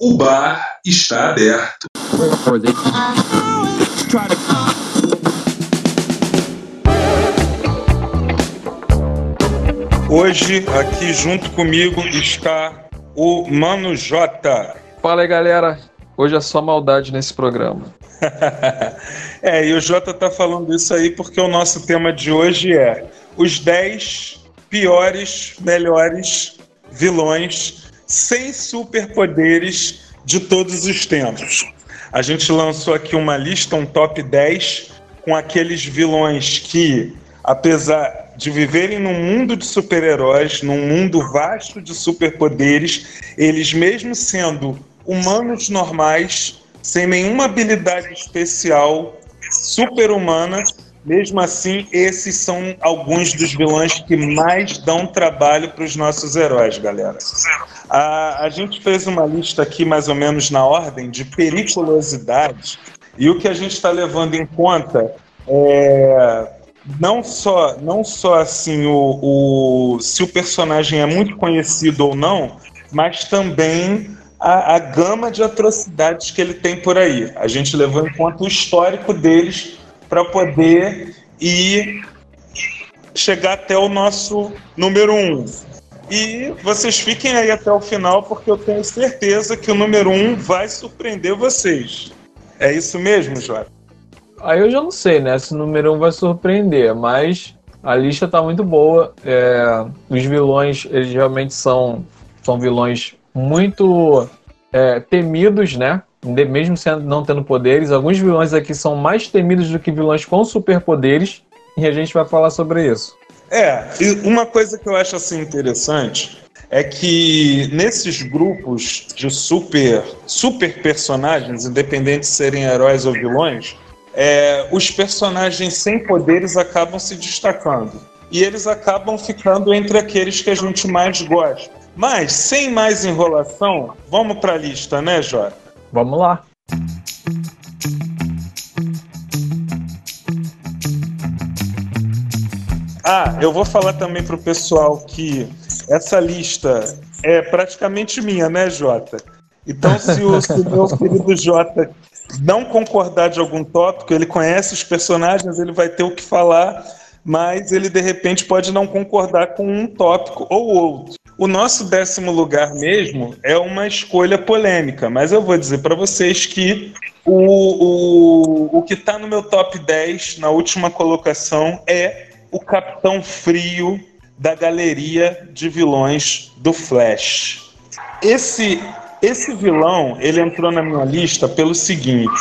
O bar está aberto. Hoje, aqui junto comigo, está o Mano J. Fala aí, galera. Hoje é só maldade nesse programa. é, e o Jota tá falando isso aí porque o nosso tema de hoje é os 10 piores, melhores vilões sem superpoderes de todos os tempos. A gente lançou aqui uma lista, um top 10, com aqueles vilões que, apesar de viverem num mundo de super-heróis, num mundo vasto de superpoderes, eles, mesmo sendo humanos normais, sem nenhuma habilidade especial, super-humana, mesmo assim, esses são alguns dos vilões que mais dão trabalho para os nossos heróis, galera. A, a gente fez uma lista aqui, mais ou menos na ordem, de periculosidade, e o que a gente está levando em conta é não só, não só assim o, o, se o personagem é muito conhecido ou não, mas também a, a gama de atrocidades que ele tem por aí. A gente levou em conta o histórico deles para poder ir chegar até o nosso número um. E vocês fiquem aí até o final, porque eu tenho certeza que o número um vai surpreender vocês. É isso mesmo, Jota? Aí eu já não sei, né? Se o número um vai surpreender, mas a lista tá muito boa. É, os vilões, eles realmente são, são vilões muito é, temidos, né? Mesmo sendo, não tendo poderes. Alguns vilões aqui são mais temidos do que vilões com superpoderes. E a gente vai falar sobre isso. É, uma coisa que eu acho assim interessante é que nesses grupos de super, super personagens, independente de serem heróis ou vilões, é, os personagens sem poderes acabam se destacando. E eles acabam ficando entre aqueles que a gente mais gosta. Mas, sem mais enrolação, vamos para a lista, né, Jota? Vamos lá. Ah, eu vou falar também para o pessoal que essa lista é praticamente minha, né, Jota? Então, se o, se o meu querido Jota não concordar de algum tópico, ele conhece os personagens, ele vai ter o que falar, mas ele de repente pode não concordar com um tópico ou outro. O nosso décimo lugar mesmo é uma escolha polêmica, mas eu vou dizer para vocês que o, o, o que está no meu top 10, na última colocação, é o Capitão Frio da galeria de vilões do Flash. Esse, esse vilão, ele entrou na minha lista pelo seguinte: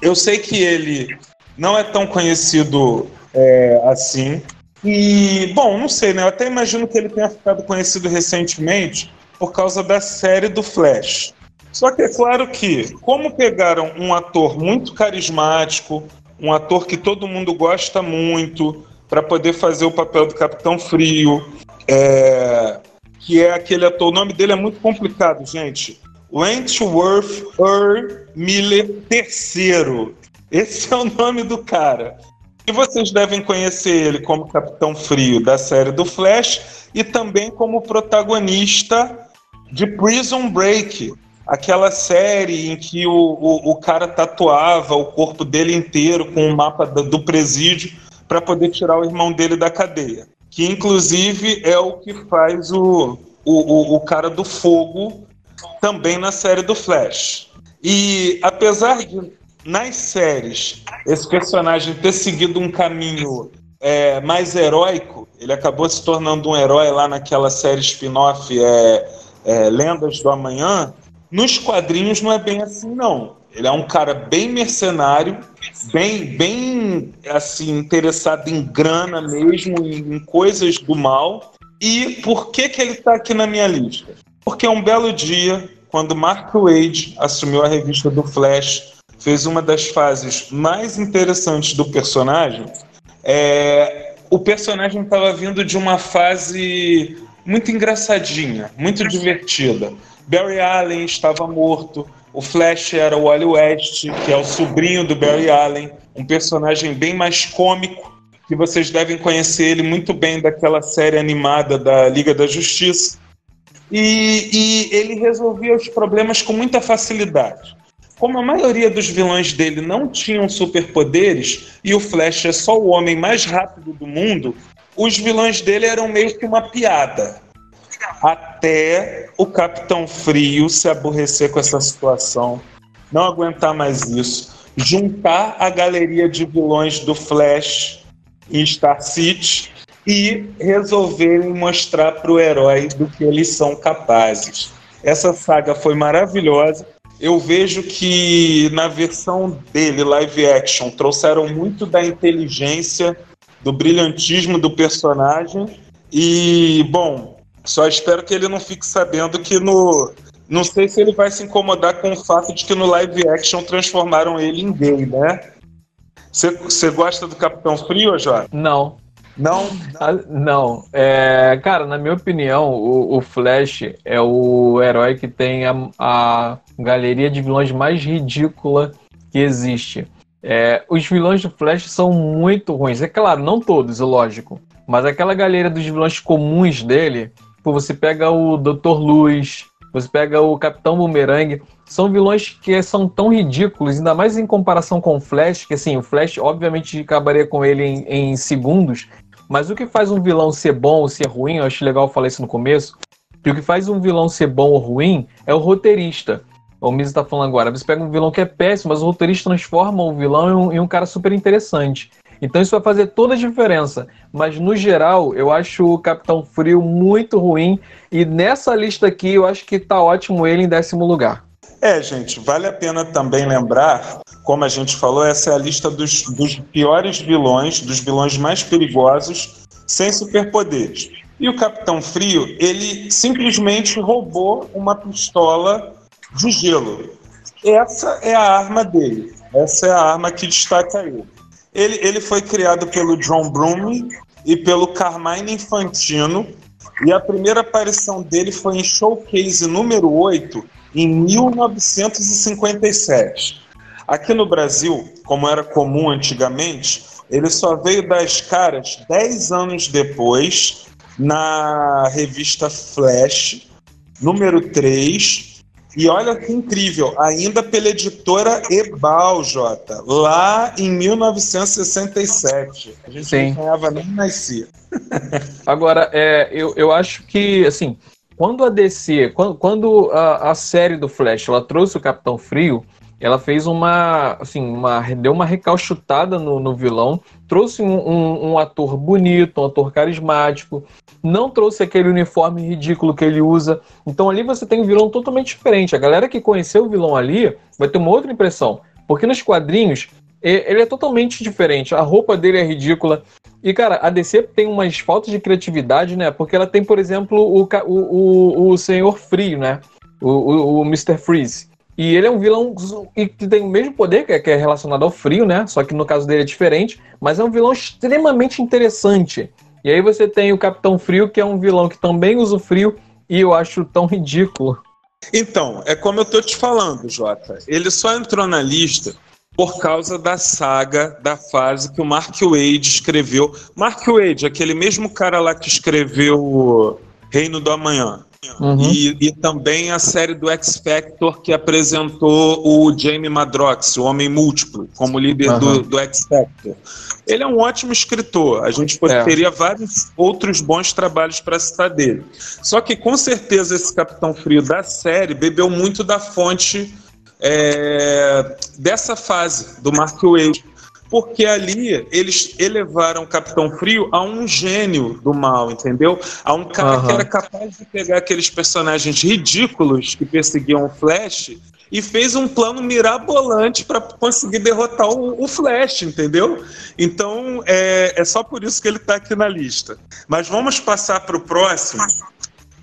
eu sei que ele não é tão conhecido é, assim, e, bom, não sei, né? Eu até imagino que ele tenha ficado conhecido recentemente por causa da série do Flash. Só que é claro que, como pegaram um ator muito carismático, um ator que todo mundo gosta muito, para poder fazer o papel do Capitão Frio, é... que é aquele ator, o nome dele é muito complicado, gente. Wentworth Earl Miller III. Esse é o nome do cara. E vocês devem conhecer ele como Capitão Frio da série do Flash e também como protagonista de Prison Break, aquela série em que o, o, o cara tatuava o corpo dele inteiro com o um mapa do, presídio para poder tirar o irmão dele da cadeia. Que inclusive é o que faz o, o, o cara do fogo também na série do Flash. E apesar de nas séries, esse personagem ter seguido um caminho é, mais heróico, ele acabou se tornando um herói lá naquela série spin-off é, é, Lendas do Amanhã. Nos quadrinhos não é bem assim, não. Ele é um cara bem mercenário, bem, bem assim interessado em grana mesmo, em, em coisas do mal. E por que que ele está aqui na minha lista? Porque um belo dia, quando Mark Wade assumiu a revista do Flash fez uma das fases mais interessantes do personagem. É, o personagem estava vindo de uma fase muito engraçadinha, muito divertida. Barry Allen estava morto, o Flash era o Wally West, que é o sobrinho do Barry Allen, um personagem bem mais cômico, que vocês devem conhecer ele muito bem daquela série animada da Liga da Justiça. e, e ele resolvia os problemas com muita facilidade. Como a maioria dos vilões dele não tinham superpoderes e o Flash é só o homem mais rápido do mundo, os vilões dele eram meio que uma piada. Até o Capitão Frio se aborrecer com essa situação, não aguentar mais isso, juntar a galeria de vilões do Flash em Star City e resolverem mostrar para o herói do que eles são capazes. Essa saga foi maravilhosa eu vejo que na versão dele, live action, trouxeram muito da inteligência, do brilhantismo do personagem. E, bom, só espero que ele não fique sabendo que no. Não sei se ele vai se incomodar com o fato de que no live action transformaram ele em gay, né? Você gosta do Capitão Frio, Jota? Não. Não? Ah, não. É, cara, na minha opinião, o, o, Flash é o herói que tem a, a galeria de vilões mais ridícula que existe. É, os vilões do Flash são muito ruins. É claro, não todos, lógico. Mas aquela galeria dos vilões comuns dele, pô, você pega o Dr. Luz, você pega o Capitão Boomerang, são vilões que são tão ridículos, ainda mais em comparação com o Flash, que assim, o Flash obviamente acabaria com ele em, em segundos, mas o que faz um vilão ser bom ou ser ruim, eu acho legal falar isso no começo, que o que faz um vilão ser bom ou ruim é o roteirista. O Miz está falando agora, você pega um vilão que é péssimo, mas o roteirista transforma o vilão em um, em um cara super interessante. Então isso vai fazer toda a diferença. Mas no geral, eu acho o Capitão Frio muito ruim. E nessa lista aqui, eu acho que tá ótimo ele em décimo lugar. É, gente, vale a pena também lembrar, como a gente falou, essa é a lista dos, dos piores vilões, dos vilões mais perigosos, sem superpoderes. E o Capitão Frio, ele simplesmente roubou uma pistola de gelo. Essa é a arma dele. Essa é a arma que destaca ele. Ele, ele foi criado pelo John Broome e pelo Carmine Infantino. E a primeira aparição dele foi em Showcase número 8, em 1957. Aqui no Brasil, como era comum antigamente, ele só veio das caras 10 anos depois, na revista Flash, número 3, e olha que incrível, ainda pela editora Ebal, Jota, lá em 1967. A gente Sim. não ganhava nem nascer. Agora, é, eu, eu acho que, assim, quando a DC, quando, quando a, a, série do Flash ela trouxe o Capitão Frio, ela fez uma, assim, uma, deu uma recalchutada no, no vilão, trouxe um, um, um, ator bonito, um ator carismático, não trouxe aquele uniforme ridículo que ele usa. Então ali você tem um vilão totalmente diferente. A galera que conheceu o vilão ali vai ter uma outra impressão, porque nos quadrinhos ele é totalmente diferente. A roupa dele é ridícula. E, cara, a DC tem umas faltas de criatividade, né? Porque ela tem, por exemplo, o, o, o, o Senhor Frio, né? O, o, o Mr. Freeze. E ele é um vilão que tem o mesmo poder, que é relacionado ao frio, né? Só que no caso dele é diferente, mas é um vilão extremamente interessante. E aí você tem o Capitão Frio, que é um vilão que também usa o frio, e eu acho tão ridículo. Então, é como eu tô te falando, Jota. Ele só entrou na lista por causa da saga, da fase que o Mark Wade escreveu. Mark Wade, aquele mesmo cara lá que escreveu Reino do Amanhã. Uhum. E, e, também a série do X Factor que apresentou o Jamie Madrox, o Homem Múltiplo, como líder uhum. do, do, X Factor. Ele é um ótimo escritor. A gente é. teria vários outros bons trabalhos para citar dele. Só que com certeza esse Capitão Frio da série bebeu muito da fonte é, dessa fase do Mark Wade porque ali eles elevaram o Capitão Frio a um gênio do mal, entendeu? A um cara uhum. que era capaz de pegar aqueles personagens ridículos que perseguiam o Flash e fez um plano mirabolante para conseguir derrotar o, o, Flash, entendeu? Então é, é só por isso que ele está aqui na lista. Mas vamos passar para o próximo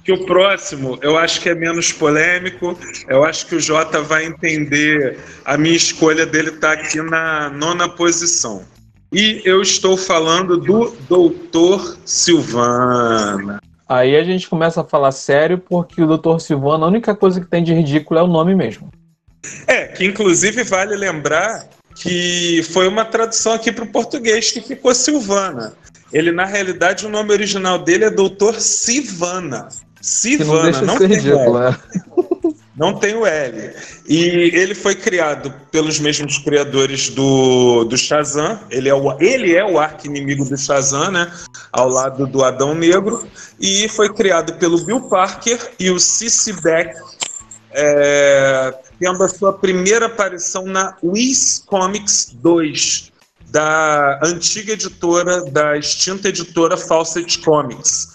que o próximo eu acho que é menos polêmico. Eu acho que o Jota vai entender a minha escolha dele estar tá aqui na nona posição. E eu estou falando do Doutor Silvana. Aí a gente começa a falar sério, porque o Doutor Silvana, a única coisa que tem de ridículo é o nome mesmo. É, que inclusive vale lembrar que foi uma tradução aqui para o português que ficou Silvana. Ele, na realidade, o nome original dele é Doutor Silvana. Sivana, não, não tem ridículo, L. Né? Não tem o L. E ele foi criado pelos mesmos criadores do, do Shazam. Ele é o, ele é o arqui-inimigo do Shazam, né? Ao lado do Adão Negro. E foi criado pelo Bill Parker e o Cici Beck, é, tendo a sua primeira aparição na Wiz Comics 2, da antiga editora, da extinta editora Fawcett Comics.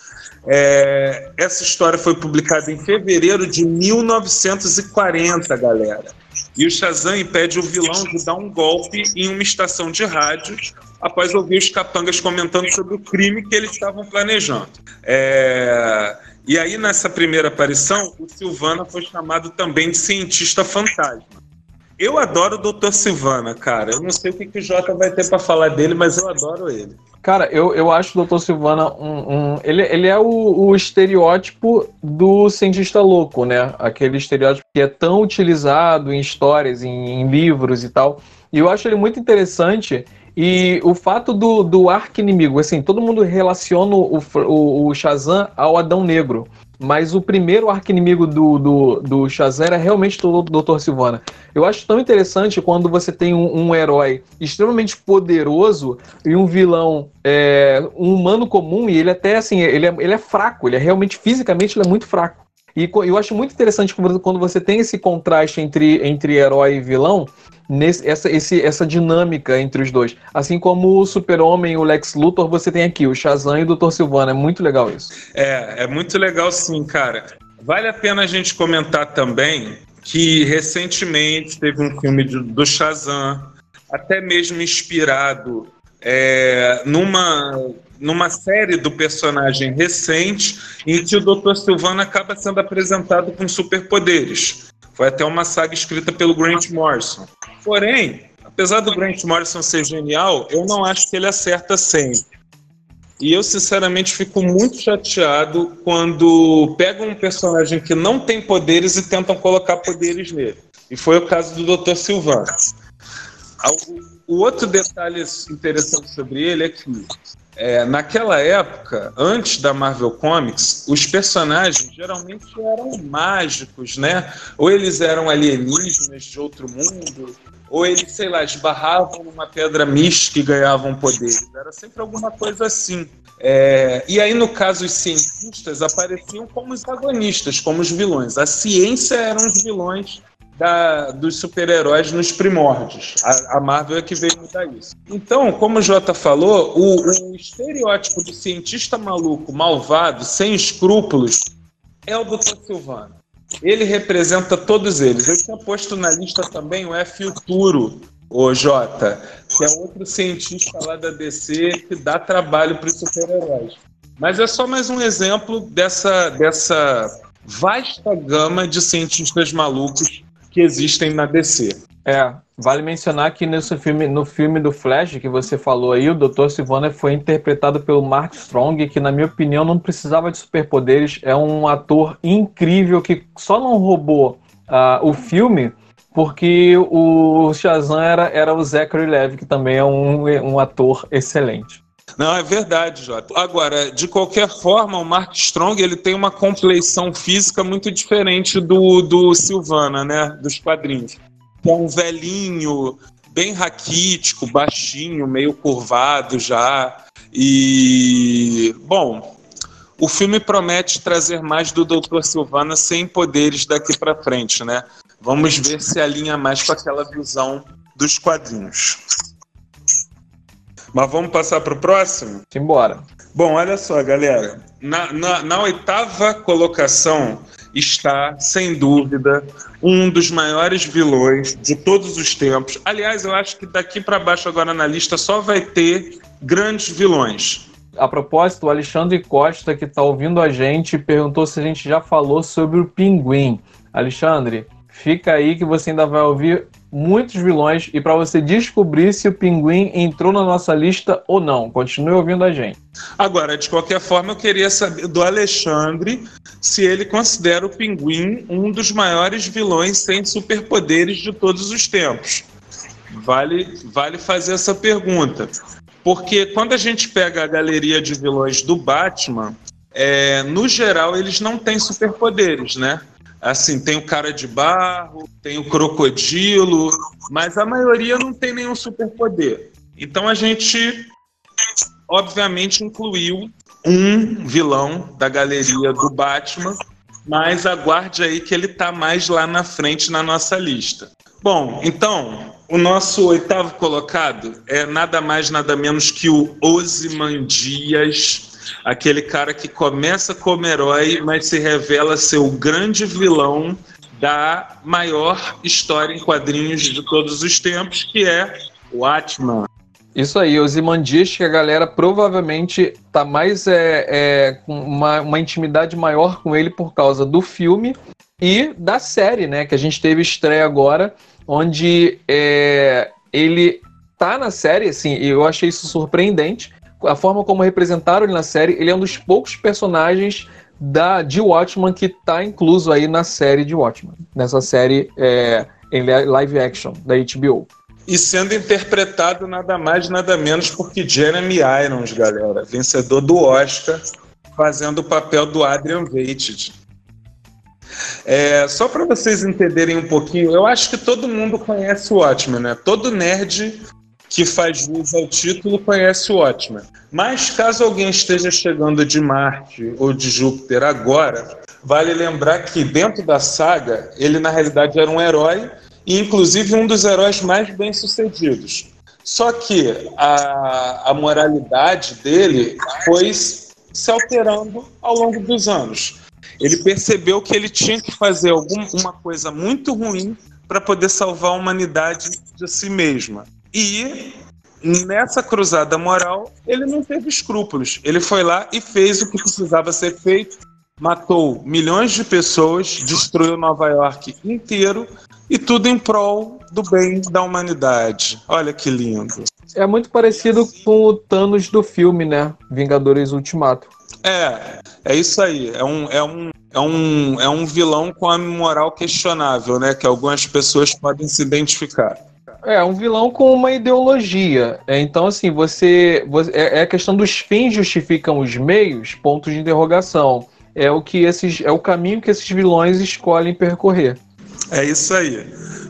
É, essa história foi publicada em fevereiro de 1940, galera. E o Shazam impede o vilão de dar um golpe em uma estação de rádio após ouvir os capangas comentando sobre o crime que eles estavam planejando. É, e aí, nessa primeira aparição, o Silvana foi chamado também de cientista fantasma. Eu adoro o Dr. Silvana, cara. Eu não sei o que, que o Jota vai ter para falar dele, mas eu adoro ele. Cara, eu, eu acho o Dr. Silvana um. um ele, ele é o, o, estereótipo do cientista louco, né? Aquele estereótipo que é tão utilizado em histórias, em, em livros e tal. E eu acho ele muito interessante. E o fato do, do arco-inimigo, assim, todo mundo relaciona o, o, o Shazam ao Adão Negro. Mas o primeiro arco-inimigo do, do, do Shazam era realmente o Dr. Silvana. Eu acho tão interessante quando você tem um, um herói extremamente poderoso e um vilão, é, um humano comum, e ele até assim, ele é, ele é fraco, ele é realmente, fisicamente, ele é muito fraco. E eu acho muito interessante quando você tem esse contraste entre, entre herói e vilão, nesse, essa, esse, essa dinâmica entre os dois. Assim como o Super-Homem e o Lex Luthor, você tem aqui o Shazam e o Dr. Silvana. É muito legal isso. É, é muito legal sim, cara. Vale a pena a gente comentar também que recentemente teve um filme do Shazam, até mesmo inspirado é, numa, numa série do personagem recente, em que o Dr. Silvana acaba sendo apresentado com superpoderes. Foi até uma saga escrita pelo Grant Morrison. Porém, apesar do Grant Morrison ser genial, eu não acho que ele acerta sempre. E eu, sinceramente, fico muito chateado quando pegam um personagem que não tem poderes e tentam colocar poderes nele. E foi o caso do Dr. Silvano. O outro detalhe interessante sobre ele é que, é, naquela época, antes da Marvel Comics, os personagens geralmente eram mágicos, né? Ou eles eram alienígenas de outro mundo, ou eles, sei lá, esbarravam numa pedra mística e ganhavam poderes. Era sempre alguma coisa assim. É, e aí, no caso, os cientistas apareciam como os agonistas, como os vilões. A ciência eram os vilões da, dos super-heróis nos primórdios. A, a, Marvel é que veio mudar isso. Então, como o Jota falou, o, o estereótipo do cientista maluco, malvado, sem escrúpulos, é o Dr. Silvano. Ele representa todos eles. Eu tinha posto na lista também o F. Futuro, o Jota, que é outro cientista lá da DC que dá trabalho para os super-heróis. Mas é só mais um exemplo dessa, dessa vasta gama de cientistas malucos que existem na DC. É, vale mencionar que nesse filme, no filme do Flash que você falou aí, o Dr. Sivana foi interpretado pelo Mark Strong, que na minha opinião não precisava de superpoderes, é um ator incrível que só não roubou uh, o filme porque o Shazam era, era o Zachary Levi, que também é um, um ator excelente. Não, é verdade, Jota. Agora, de qualquer forma, o Mark Strong ele tem uma compleição física muito diferente do, do Silvana, né? Dos quadrinhos. É um velhinho, bem raquítico, baixinho, meio curvado já. E, bom, o filme promete trazer mais do Dr. Silvana sem poderes daqui para frente, né? Vamos ver se alinha mais com aquela visão dos quadrinhos. Mas vamos passar para o próximo? Simbora. Bom, olha só, galera. Na, na, na, oitava colocação está, sem dúvida, um dos maiores vilões de todos os tempos. Aliás, eu acho que daqui para baixo agora na lista só vai ter grandes vilões. A propósito, o Alexandre Costa, que está ouvindo a gente, perguntou se a gente já falou sobre o Pinguim. Alexandre, fica aí que você ainda vai ouvir muitos vilões e para você descobrir se o Pinguim entrou na nossa lista ou não. Continue ouvindo a gente. Agora, de qualquer forma, eu queria saber do Alexandre se ele considera o Pinguim um dos maiores vilões sem superpoderes de todos os tempos. Vale, vale fazer essa pergunta. Porque quando a gente pega a galeria de vilões do Batman, é, no geral, eles não têm superpoderes, né? Assim, tem o cara de barro, tem o crocodilo, mas a maioria não tem nenhum superpoder. Então a gente, obviamente, incluiu um vilão da galeria do Batman, mas aguarde aí que ele está mais lá na frente na nossa lista. Bom, então, o nosso oitavo colocado é nada mais, nada menos que o Ozymandias, aquele cara que começa como herói, mas se revela ser o grande vilão da maior história em quadrinhos de todos os tempos, que é o Atman. Isso aí, Ozymandias, que a galera provavelmente tá mais é, é, com uma, uma intimidade maior com ele por causa do filme e da série, né? Que a gente teve estreia agora, onde é, ele tá na série, assim, e eu achei isso surpreendente. A forma como representaram ele na série, ele é um dos poucos personagens da de Watchmen que tá incluso aí na série de Watchmen, nessa série é, em live action da HBO. E sendo interpretado nada mais nada menos por que Jeremy Irons, galera, vencedor do Oscar, fazendo o papel do Adrian Veidt. É, só para vocês entenderem um pouquinho, eu acho que todo mundo conhece o Watchmen, né? Todo nerd que faz jus ao título conhece o Watchmen. Mas caso alguém esteja chegando de Marte ou de Júpiter agora, vale lembrar que dentro da saga ele na realidade era um herói e inclusive um dos heróis mais bem-sucedidos. Só que a, a moralidade dele foi se alterando ao longo dos anos ele percebeu que ele tinha que fazer alguma coisa muito ruim para poder salvar a humanidade de si mesma. E nessa cruzada moral, ele não teve escrúpulos. Ele foi lá e fez o que precisava ser feito, matou milhões de pessoas, destruiu Nova York inteiro e tudo em prol do bem da humanidade. Olha que lindo. É muito parecido com o Thanos do filme, né? Vingadores Ultimato. É, é isso aí. É um, é um, é um, é um vilão com a moral questionável, né? Que algumas pessoas podem se identificar. É, um vilão com uma ideologia. É, então, assim, você, você. É, é a questão dos fins justificam os meios, pontos de interrogação. É o que esses. É o caminho que esses vilões escolhem percorrer. É isso aí.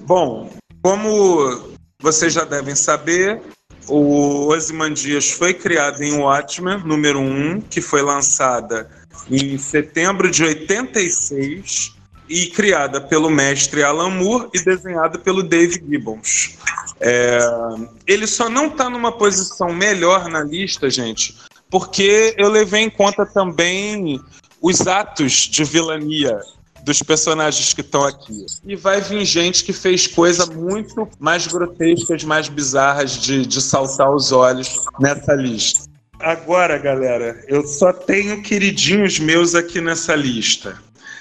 Bom, como vocês já devem saber, o Ozymandias foi criado em Watchmen, número 1, que foi lançada em setembro de 86 e criada pelo mestre Alan Moore e desenhada pelo Dave Gibbons. É, ele só não está numa posição melhor na lista, gente, porque eu levei em conta também os atos de vilania dos personagens que estão aqui. E vai vir gente que fez coisas muito mais grotescas, mais bizarras de, de saltar os olhos nessa lista. Agora, galera, eu só tenho queridinhos meus aqui nessa lista.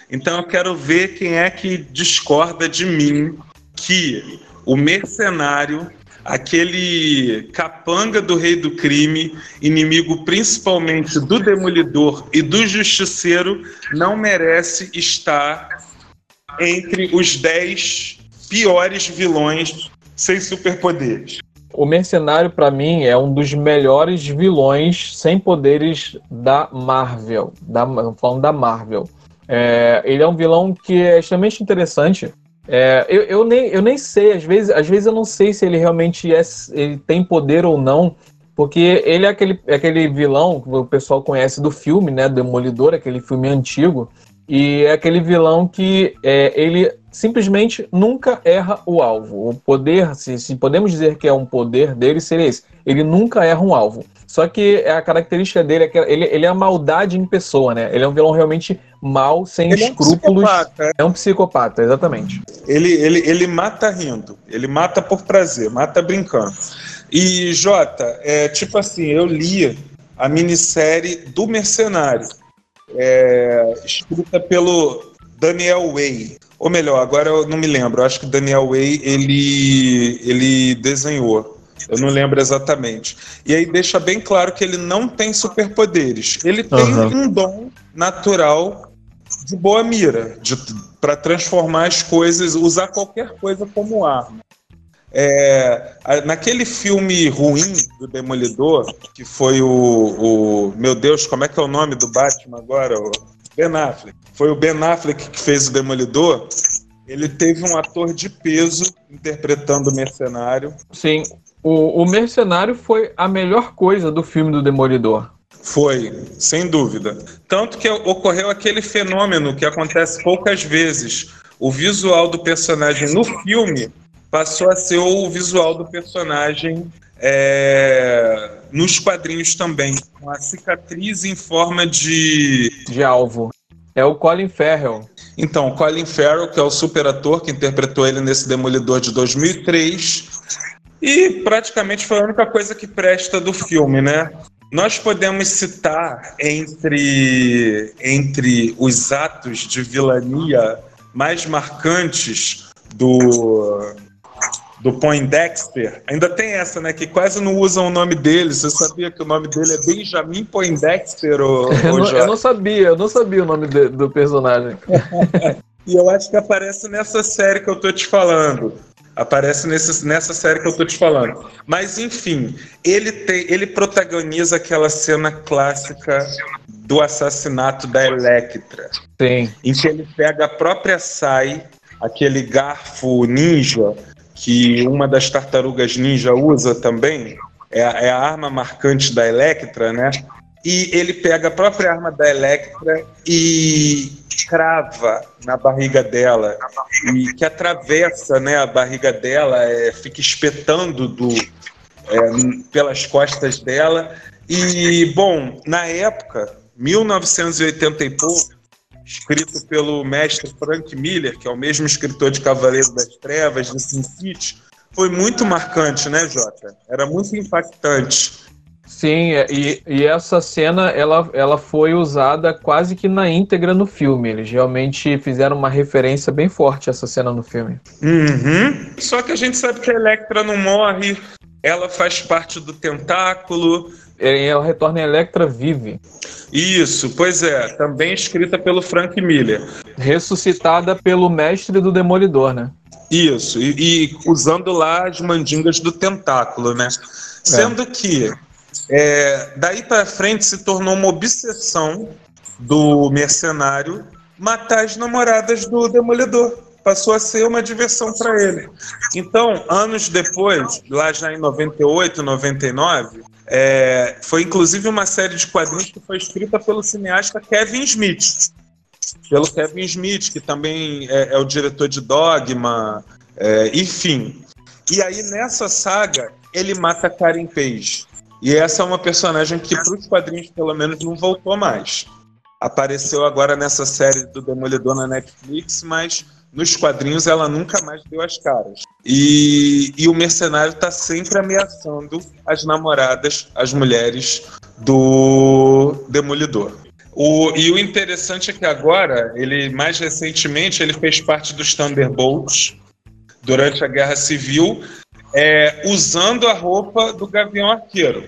Então eu quero ver quem é que discorda de mim que o mercenário aquele capanga do rei do crime, inimigo principalmente do demolidor e do justiceiro, não merece estar entre os dez piores vilões sem superpoderes. O Mercenário, para mim, é um dos melhores vilões sem poderes da Marvel. Da, falando da Marvel. É, ele é um vilão que é extremamente interessante é, eu, eu, nem, eu nem sei, às vezes, às vezes eu não sei se ele realmente é, ele tem poder ou não, porque ele é aquele, é aquele vilão que o pessoal conhece do filme, né? Demolidor, aquele filme antigo, e é aquele vilão que é, ele simplesmente nunca erra o alvo. O poder, se, se podemos dizer que é um poder dele, seria esse. Ele nunca erra um alvo. Só que a característica dele é que ele, ele é a maldade em pessoa, né? Ele é um vilão realmente mal, sem ele escrúpulos. É um, psicopata. é um psicopata, exatamente. Ele, ele, ele mata rindo, ele mata por prazer, mata brincando. E, Jota, é, tipo assim, eu li a minissérie do Mercenário, é, escrita pelo Daniel Way. Ou melhor, agora eu não me lembro, acho que Daniel Way ele, ele desenhou. Eu não lembro exatamente. E aí deixa bem claro que ele não tem superpoderes. Ele tem uhum. um dom natural de boa mira, para transformar as coisas, usar qualquer coisa como arma. É, naquele filme ruim do Demolidor, que foi o, o, Meu Deus, como é que é o nome do Batman agora? O Ben Affleck. Foi o Ben Affleck que fez o Demolidor. Ele teve um ator de peso interpretando o mercenário. Sim, o, o mercenário foi a melhor coisa do filme do Demolidor. Foi, sem dúvida. Tanto que ocorreu aquele fenômeno que acontece poucas vezes. O visual do personagem no filme passou a ser o visual do personagem é, nos quadrinhos também. Uma cicatriz em forma de. De alvo. É o Colin Farrell. Então, o Colin Farrell, que é o super ator que interpretou ele nesse Demolidor de 2003. E praticamente foi a única coisa que presta do filme, né? Nós podemos citar entre, entre os atos de vilania mais marcantes do, do Poindexter. Ainda tem essa, né? Que quase não usam o nome dele. Você sabia que o nome dele é Benjamin Poindexter? Ou, eu, não, eu, não, sabia, eu não sabia o nome de, do personagem. e eu acho que aparece nessa série que eu tô te falando. Aparece nesse, nessa série que eu tô te falando. Mas, enfim, ele, tem, ele protagoniza aquela cena clássica do assassinato da Electra. Sim. Em que ele pega a própria Sai, aquele garfo ninja, que uma das tartarugas ninja usa também, é, é a arma marcante da Electra, né? E ele pega a própria arma da Electra e crava na barriga dela e que atravessa né, a barriga dela, é, fica espetando do, é, pelas costas dela. E, bom, na época, 1980 e pouco, escrito pelo mestre Frank Miller, que é o mesmo escritor de Cavaleiro das Trevas, de Sin City, foi muito marcante, né, Jota? Era muito impactante. Sim, é, e, e essa cena ela, ela foi usada quase que na íntegra no filme. Eles realmente fizeram uma referência bem forte a essa cena no filme. Uhum. Só que a gente sabe que a Electra não morre, ela faz parte do tentáculo. Ela retorna a Electra vive. Isso, pois é, também escrita pelo Frank Miller. Ressuscitada pelo mestre do Demolidor, né? Isso, e, e usando lá as mandingas do tentáculo, né? É. Sendo que é, daí para frente se tornou uma obsessão do mercenário matar as namoradas do Demolidor. Passou a ser uma diversão para ele. Então, anos depois, lá já em 98, 99, é, foi inclusive uma série de quadrinhos que foi escrita pelo cineasta Kevin Smith. Pelo Kevin Smith, que também é, é o diretor de Dogma, é, enfim. E aí nessa saga ele mata Karen Page. E essa é uma personagem que para os quadrinhos pelo menos não voltou mais. Apareceu agora nessa série do Demolidor na Netflix, mas nos quadrinhos ela nunca mais deu as caras. E, e o mercenário está sempre ameaçando as namoradas, as mulheres do Demolidor. O, e o interessante é que agora, ele mais recentemente, ele fez parte dos Thunderbolts durante a Guerra Civil, é, usando a roupa do Gavião Arqueiro,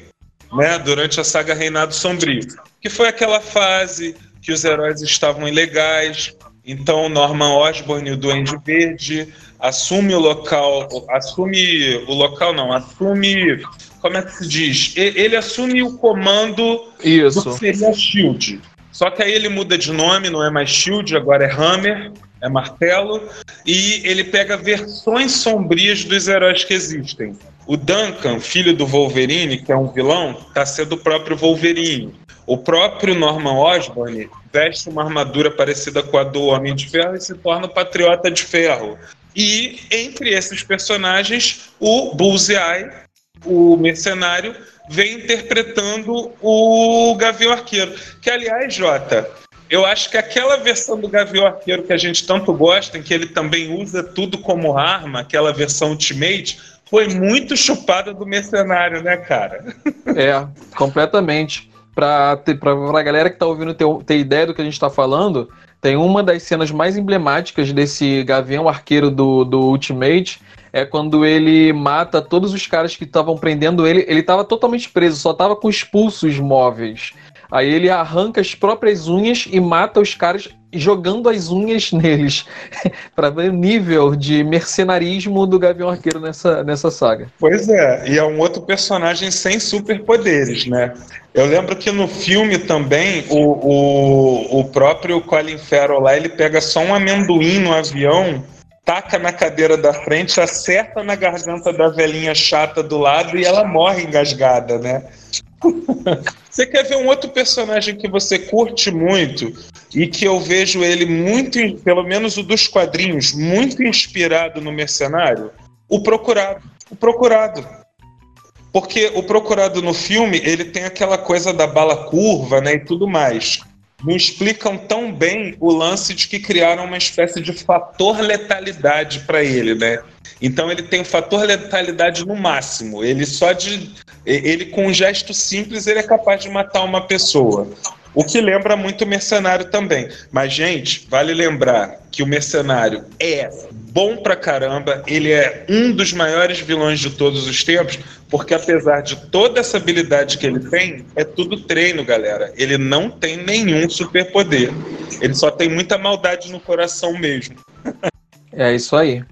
né, durante a saga Reinado Sombrio, que foi aquela fase que os heróis estavam ilegais, então Norman Osborn, o Duende Verde, assume o local, assume o local não, assume, como é que se diz? Ele assume o comando Isso. do que seria Shield. Só que aí ele muda de nome, não é mais Shield, agora é Hammer, é martelo, e ele pega versões sombrias dos heróis que existem. O Duncan, filho do Wolverine, que é um vilão, está sendo o próprio Wolverine. O próprio Norman Osborn veste uma armadura parecida com a do Homem de Ferro e se torna o Patriota de Ferro. E entre esses personagens, o Bullseye, o mercenário, vem interpretando o Gavião Arqueiro. Que, aliás, Jota, eu acho que aquela versão do Gavião Arqueiro que a gente tanto gosta, em que ele também usa tudo como arma, aquela versão Ultimate, foi muito chupada do mercenário, né, cara? É, completamente. Pra, ter, pra, pra galera que tá ouvindo ter, ter ideia do que a gente tá falando, tem uma das cenas mais emblemáticas desse Gavião Arqueiro do, do Ultimate, é quando ele mata todos os caras que estavam prendendo ele. Ele estava totalmente preso, só estava com os pulsos móveis. Aí ele arranca as próprias unhas e mata os caras jogando as unhas neles. para ver o nível de mercenarismo do Gavião Arqueiro nessa, nessa saga. Pois é, e é um outro personagem sem superpoderes, né? Eu lembro que no filme também o, o, o próprio Colin Farrell lá, ele pega só um amendoim no avião taca na cadeira da frente, acerta na garganta da velhinha chata do lado e ela morre engasgada, né? você quer ver um outro personagem que você curte muito e que eu vejo ele muito, pelo menos o dos quadrinhos, muito inspirado no Mercenário? O Procurado. O Procurado. Porque o Procurado no filme, ele tem aquela coisa da bala curva, né, e tudo mais não explicam tão bem o lance de que criaram uma espécie de fator letalidade para ele, né? Então ele tem o fator letalidade no máximo. Ele só de ele com um gesto simples ele é capaz de matar uma pessoa. O que lembra muito o Mercenário também. Mas, gente, vale lembrar que o Mercenário é bom pra caramba, ele é um dos maiores vilões de todos os tempos, porque apesar de toda essa habilidade que ele tem, é tudo treino, galera. Ele não tem nenhum superpoder. Ele só tem muita maldade no coração mesmo. É isso aí.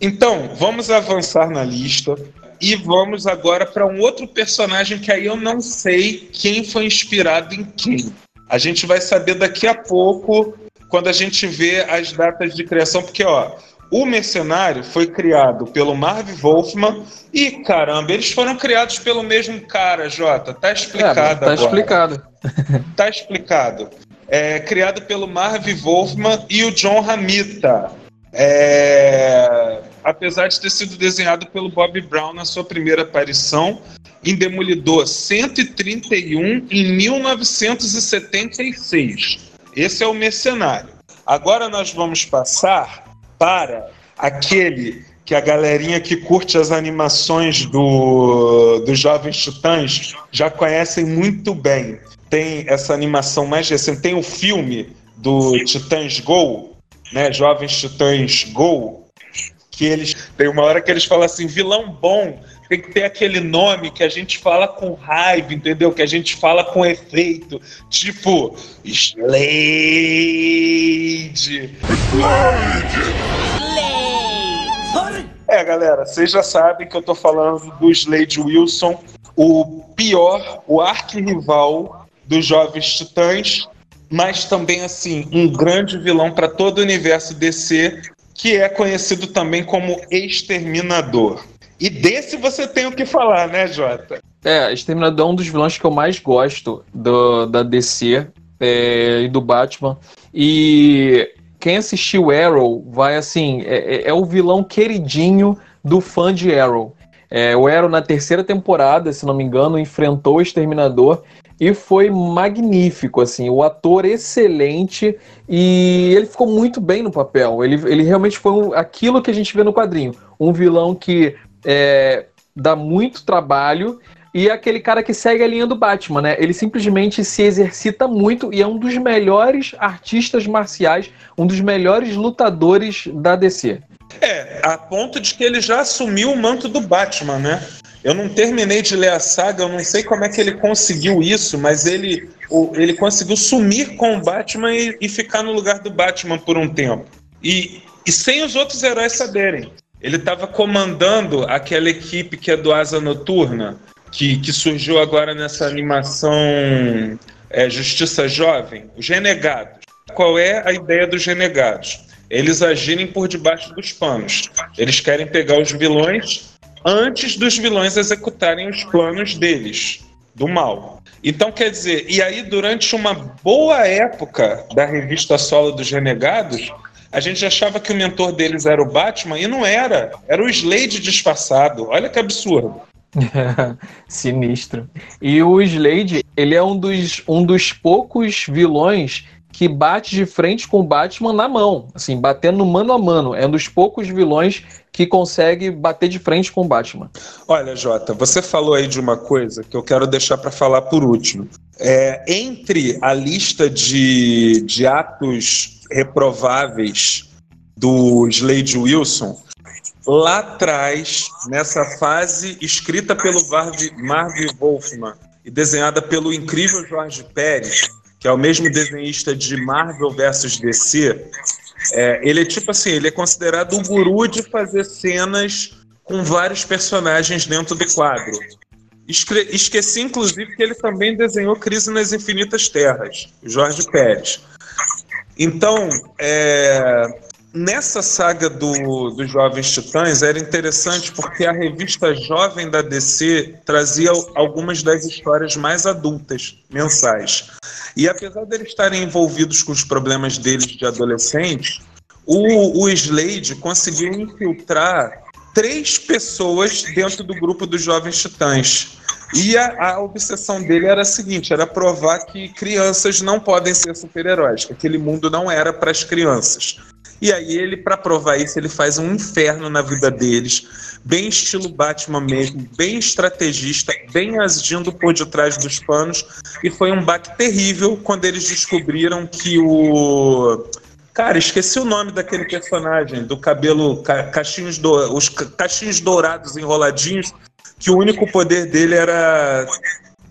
Então, vamos avançar na lista. E vamos agora para um outro personagem que aí eu não sei quem foi inspirado em quem. A gente vai saber daqui a pouco, quando a gente vê as datas de criação, porque ó, o Mercenário foi criado pelo Marv Wolfman e caramba, eles foram criados pelo mesmo cara, Jota. Tá explicado é, tá agora. explicado. tá explicado. É, criado pelo Marv Wolfman e o John Ramita. É, apesar de ter sido desenhado pelo Bob Brown na sua primeira aparição em Demolidor 131 em 1976. Esse é o Mercenário. Agora nós vamos passar para aquele que a galerinha que curte as animações do, dos Jovens Titãs já conhecem muito bem. Tem essa animação mais recente, tem o filme do Titãs Go, né, Jovens Titãs Go, que eles tem uma hora que eles falam assim, vilão bom tem que ter aquele nome que a gente fala com raiva, entendeu? Que a gente fala com efeito, tipo Slade. É, galera, vocês já sabem que eu tô falando do Slade Wilson, o pior, o arquirrival dos Jovens Titãs, mas também assim um grande vilão para todo o universo DC que é conhecido também como Exterminador. E desse você tem o que falar, né, Jota? É, Exterminador é um dos vilões que eu mais gosto do, da DC é, e do Batman. E quem assistiu Arrow vai assim, é, é, é o vilão queridinho do fã de Arrow. É, o Arrow na terceira temporada, se não me engano, enfrentou o Exterminador e foi magnífico, assim, o ator excelente e ele ficou muito bem no papel. Ele, ele realmente foi um, aquilo que a gente vê no quadrinho, um vilão que é, dá muito trabalho e é aquele cara que segue a linha do Batman, né? Ele simplesmente se exercita muito e é um dos melhores artistas marciais, um dos melhores lutadores da DC. É, a ponto de que ele já assumiu o manto do Batman, né? Eu não terminei de ler a saga, eu não sei como é que ele conseguiu isso, mas ele, ele conseguiu sumir com o Batman e, e ficar no lugar do Batman por um tempo. E, e sem os outros heróis saberem. Ele estava comandando aquela equipe que é do Asa Noturna, que, que surgiu agora nessa animação é, Justiça Jovem, os Renegados. Qual é a ideia dos Renegados? Eles agirem por debaixo dos panos. Eles querem pegar os vilões antes dos vilões executarem os planos deles, do mal. Então, quer dizer, e aí durante uma boa época da revista solo dos Renegados, a gente achava que o mentor deles era o Batman e não era, era o Slade disfarçado. Olha que absurdo. Sinistro. E o Slade, ele é um dos, um dos poucos vilões que bate de frente com o Batman na mão, assim, batendo mano a mano. É um dos poucos vilões que consegue bater de frente com o Batman. Olha, Jota, você falou aí de uma coisa que eu quero deixar para falar por último. É, entre a lista de, de atos reprováveis do Slade Wilson, lá atrás, nessa fase escrita pelo Marv, Marv Wolfman e desenhada pelo incrível Jorge Pérez, que é o mesmo desenhista de Marvel vs DC. É, ele é tipo assim, ele é considerado o guru de fazer cenas com vários personagens dentro do quadro. Esque esqueci, inclusive, que ele também desenhou Crise nas Infinitas Terras, Jorge Pérez. Então, é, nessa saga do, dos Jovens Titãs era interessante porque a revista Jovem da DC trazia algumas das histórias mais adultas, mensais. E apesar deles estarem envolvidos com os problemas deles de adolescentes, o, o Slade conseguiu infiltrar três pessoas dentro do grupo dos Jovens Titãs. E a, a, obsessão dele era a seguinte: era provar que crianças não podem ser super-heróis, que aquele mundo não era para as crianças. E aí ele, para provar isso, ele faz um inferno na vida deles, bem estilo Batman mesmo, bem estrategista, bem agindo por detrás dos panos. E foi um baque terrível quando eles descobriram que o Cara, esqueci o nome daquele personagem, do cabelo, cachinhos do, os cachinhos dourados enroladinhos, que o único poder dele era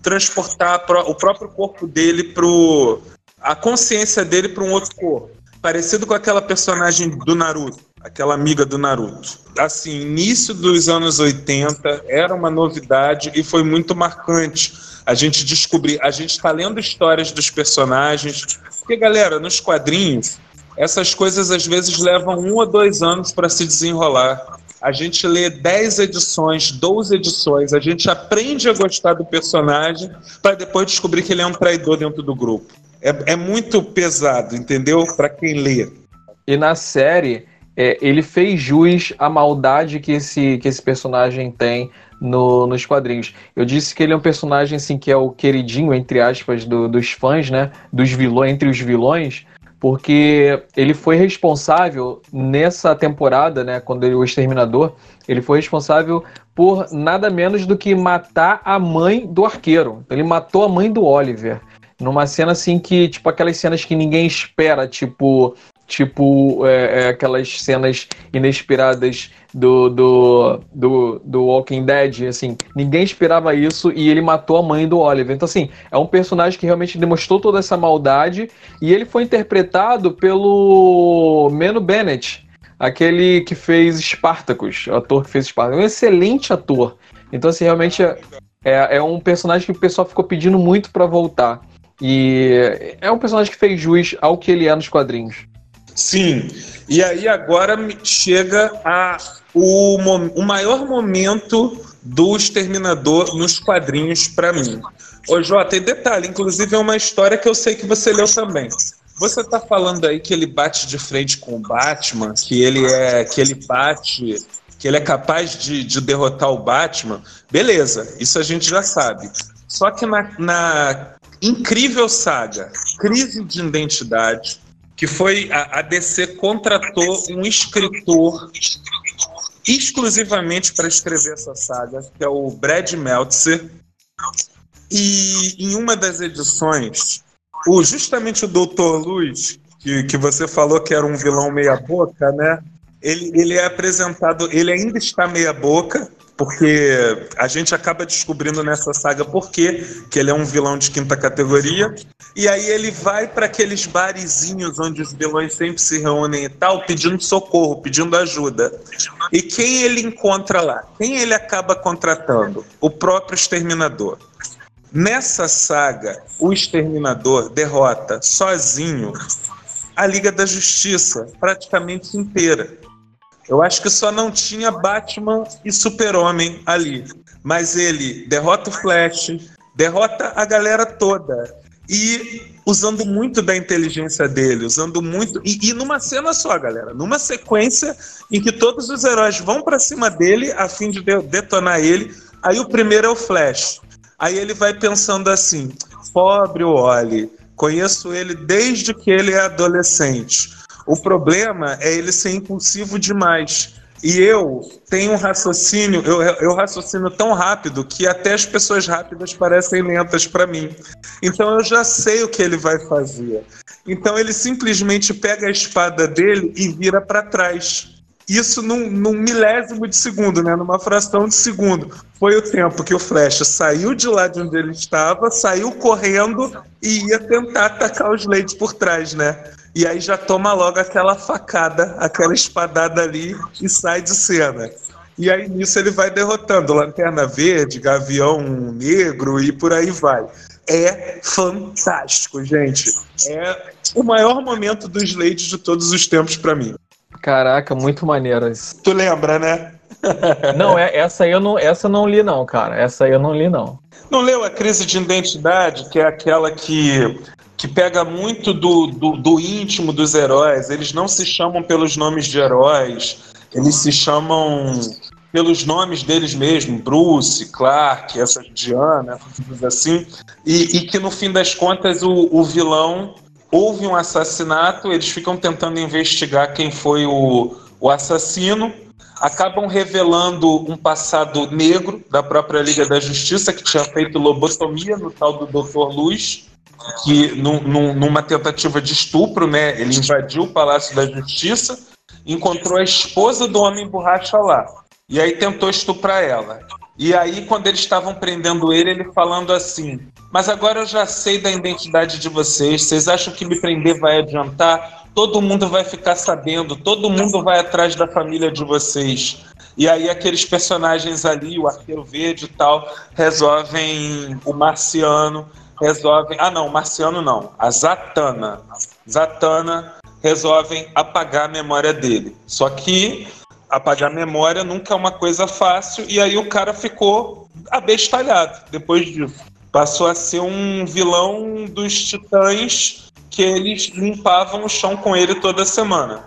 transportar o próprio corpo dele pro a consciência dele para um outro corpo, parecido com aquela personagem do Naruto, aquela amiga do Naruto. Assim, início dos anos 80 era uma novidade e foi muito marcante. A gente descobrir, a gente está lendo histórias dos personagens, porque galera, nos quadrinhos essas coisas às vezes levam um ou dois anos para se desenrolar. A gente lê 10 edições, 12 edições, a gente aprende a gostar do personagem para depois descobrir que ele é um traidor dentro do grupo. É, é muito pesado, entendeu? Para quem lê. E na série, é, ele fez jus à maldade que esse, que esse personagem tem no, nos quadrinhos. Eu disse que ele é um personagem assim que é o queridinho, entre aspas, do, dos fãs, né? Dos vilões, entre os vilões porque ele foi responsável nessa temporada, né, quando ele o exterminador, ele foi responsável por nada menos do que matar a mãe do arqueiro. Ele matou a mãe do Oliver. Numa cena assim que, tipo, aquelas cenas que ninguém espera, tipo, tipo é, é, aquelas cenas inesperadas do, do, do, do Walking Dead, assim, ninguém esperava isso e ele matou a mãe do Oliver. Então, assim, é um personagem que realmente demonstrou toda essa maldade e ele foi interpretado pelo Meno Bennett, aquele que fez Spartacus, o ator que fez Spartacus, um excelente ator. Então, assim, realmente é, é, é um personagem que o pessoal ficou pedindo muito para voltar. E é um personagem que fez jus ao que ele é nos quadrinhos. Sim. E aí agora chega a, o, o maior momento do Exterminador nos quadrinhos para mim. Ô Jota, e detalhe, inclusive é uma história que eu sei que você leu também. Você tá falando aí que ele bate de frente com o Batman, que ele é que ele bate, que ele é capaz de, de derrotar o Batman. Beleza, isso a gente já sabe. Só que na, na incrível saga Crise de Identidade, que foi a, a DC contratou um escritor exclusivamente para escrever essa saga, que é o Brad Meltzer. E em uma das edições, o, justamente o Doutor Luz, que, que você falou que era um vilão meia-boca, né? Ele, ele é apresentado, ele ainda está meia-boca, porque a gente acaba descobrindo nessa saga por que ele é um vilão de quinta categoria. E aí ele vai para aqueles barizinhos onde os vilões sempre se reúnem e tal, pedindo socorro, pedindo ajuda. E quem ele encontra lá? Quem ele acaba contratando? O próprio exterminador. Nessa saga, o exterminador derrota sozinho a Liga da Justiça, praticamente inteira. Eu acho que só não tinha Batman e Super-Homem ali. Mas ele derrota o Flash, derrota a galera toda. E usando muito da inteligência dele, usando muito. E, e numa cena só, galera. Numa sequência em que todos os heróis vão para cima dele a fim de detonar ele. Aí o primeiro é o Flash. Aí ele vai pensando assim: pobre Wally, conheço ele desde que ele é adolescente. O problema é ele ser impulsivo demais. E eu tenho um raciocínio, eu, eu raciocino tão rápido que até as pessoas rápidas parecem lentas para mim. Então eu já sei o que ele vai fazer. Então ele simplesmente pega a espada dele e vira para trás. isso num, num, milésimo de segundo, né? numa fração de segundo. Foi o tempo que o Flash saiu de lá de onde ele estava, saiu correndo e ia tentar atacar os Blades por trás, né? E aí já toma logo aquela facada, aquela espadada ali e sai de cena. E aí nisso ele vai derrotando Lanterna Verde, Gavião Negro e por aí vai. É fantástico, gente. É o maior momento do Slade de todos os tempos para mim. Caraca, muito maneiro isso. Tu lembra, né? não, é, essa aí eu não, essa eu não li não, cara. Essa aí eu não li não. Não leu a crise de identidade, que é aquela que que pega muito do, do, do, íntimo dos heróis. Eles não se chamam pelos nomes de heróis, eles se chamam pelos nomes deles mesmos, Bruce, Clark, essa Diana, assim, e, e que no fim das contas o, o vilão houve um assassinato, eles ficam tentando investigar quem foi o, o assassino, acabam revelando um passado negro da própria Liga da Justiça, que tinha feito lobotomia no tal do Dr. Luz, que num, num, numa tentativa de estupro, né, ele invadiu o Palácio da Justiça, encontrou a esposa do Homem Borracha lá, e aí tentou estuprar ela. E aí, quando eles estavam prendendo ele, ele falando assim: Mas agora eu já sei da identidade de vocês, vocês acham que me prender vai adiantar? Todo mundo vai ficar sabendo, todo mundo vai atrás da família de vocês. E aí, aqueles personagens ali, o Arqueiro Verde e tal, resolvem. O Marciano resolvem. Ah, não, o Marciano não. A Zatana. Zatana resolvem apagar a memória dele. Só que apagar a memória nunca é uma coisa fácil, e aí o cara ficou abestalhado depois disso. Passou a ser um vilão dos titãs que eles limpavam o chão com ele toda semana.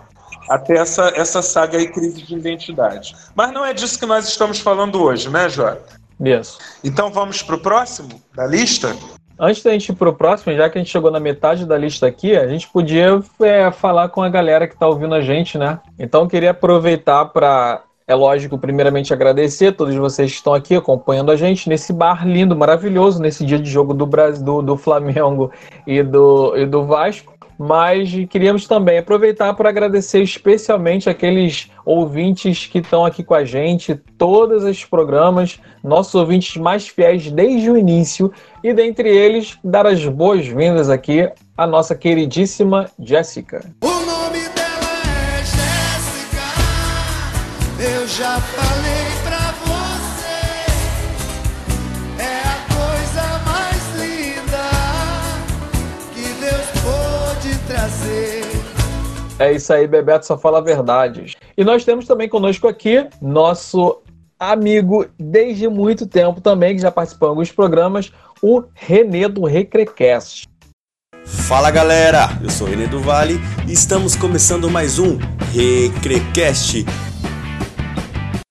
Até essa, essa saga aí, crise de identidade. Mas não é disso que nós estamos falando hoje, né, Jota? Isso. Então vamos para o próximo da lista? Antes da gente ir pro próximo, já que a gente chegou na metade da lista aqui, a gente podia é, falar com a galera que está ouvindo a gente, né? Então queria aproveitar para, é lógico, primeiramente agradecer a todos vocês que estão aqui acompanhando a gente nesse bar lindo, maravilhoso, nesse dia de jogo do Brasil, do, do Flamengo e do, e do Vasco mas queríamos também aproveitar para agradecer especialmente aqueles ouvintes que estão aqui com a gente, todos esses programas, nossos ouvintes mais fiéis desde o início, e dentre eles, dar as boas-vindas aqui à nossa queridíssima Jéssica. O nome dela é Jéssica, eu já falei. É isso aí, Bebeto só fala verdades. E nós temos também conosco aqui nosso amigo desde muito tempo também, que já participou de alguns programas, o Renê do Recrecast. Fala galera, eu sou o Renê do Vale e estamos começando mais um Recrecast.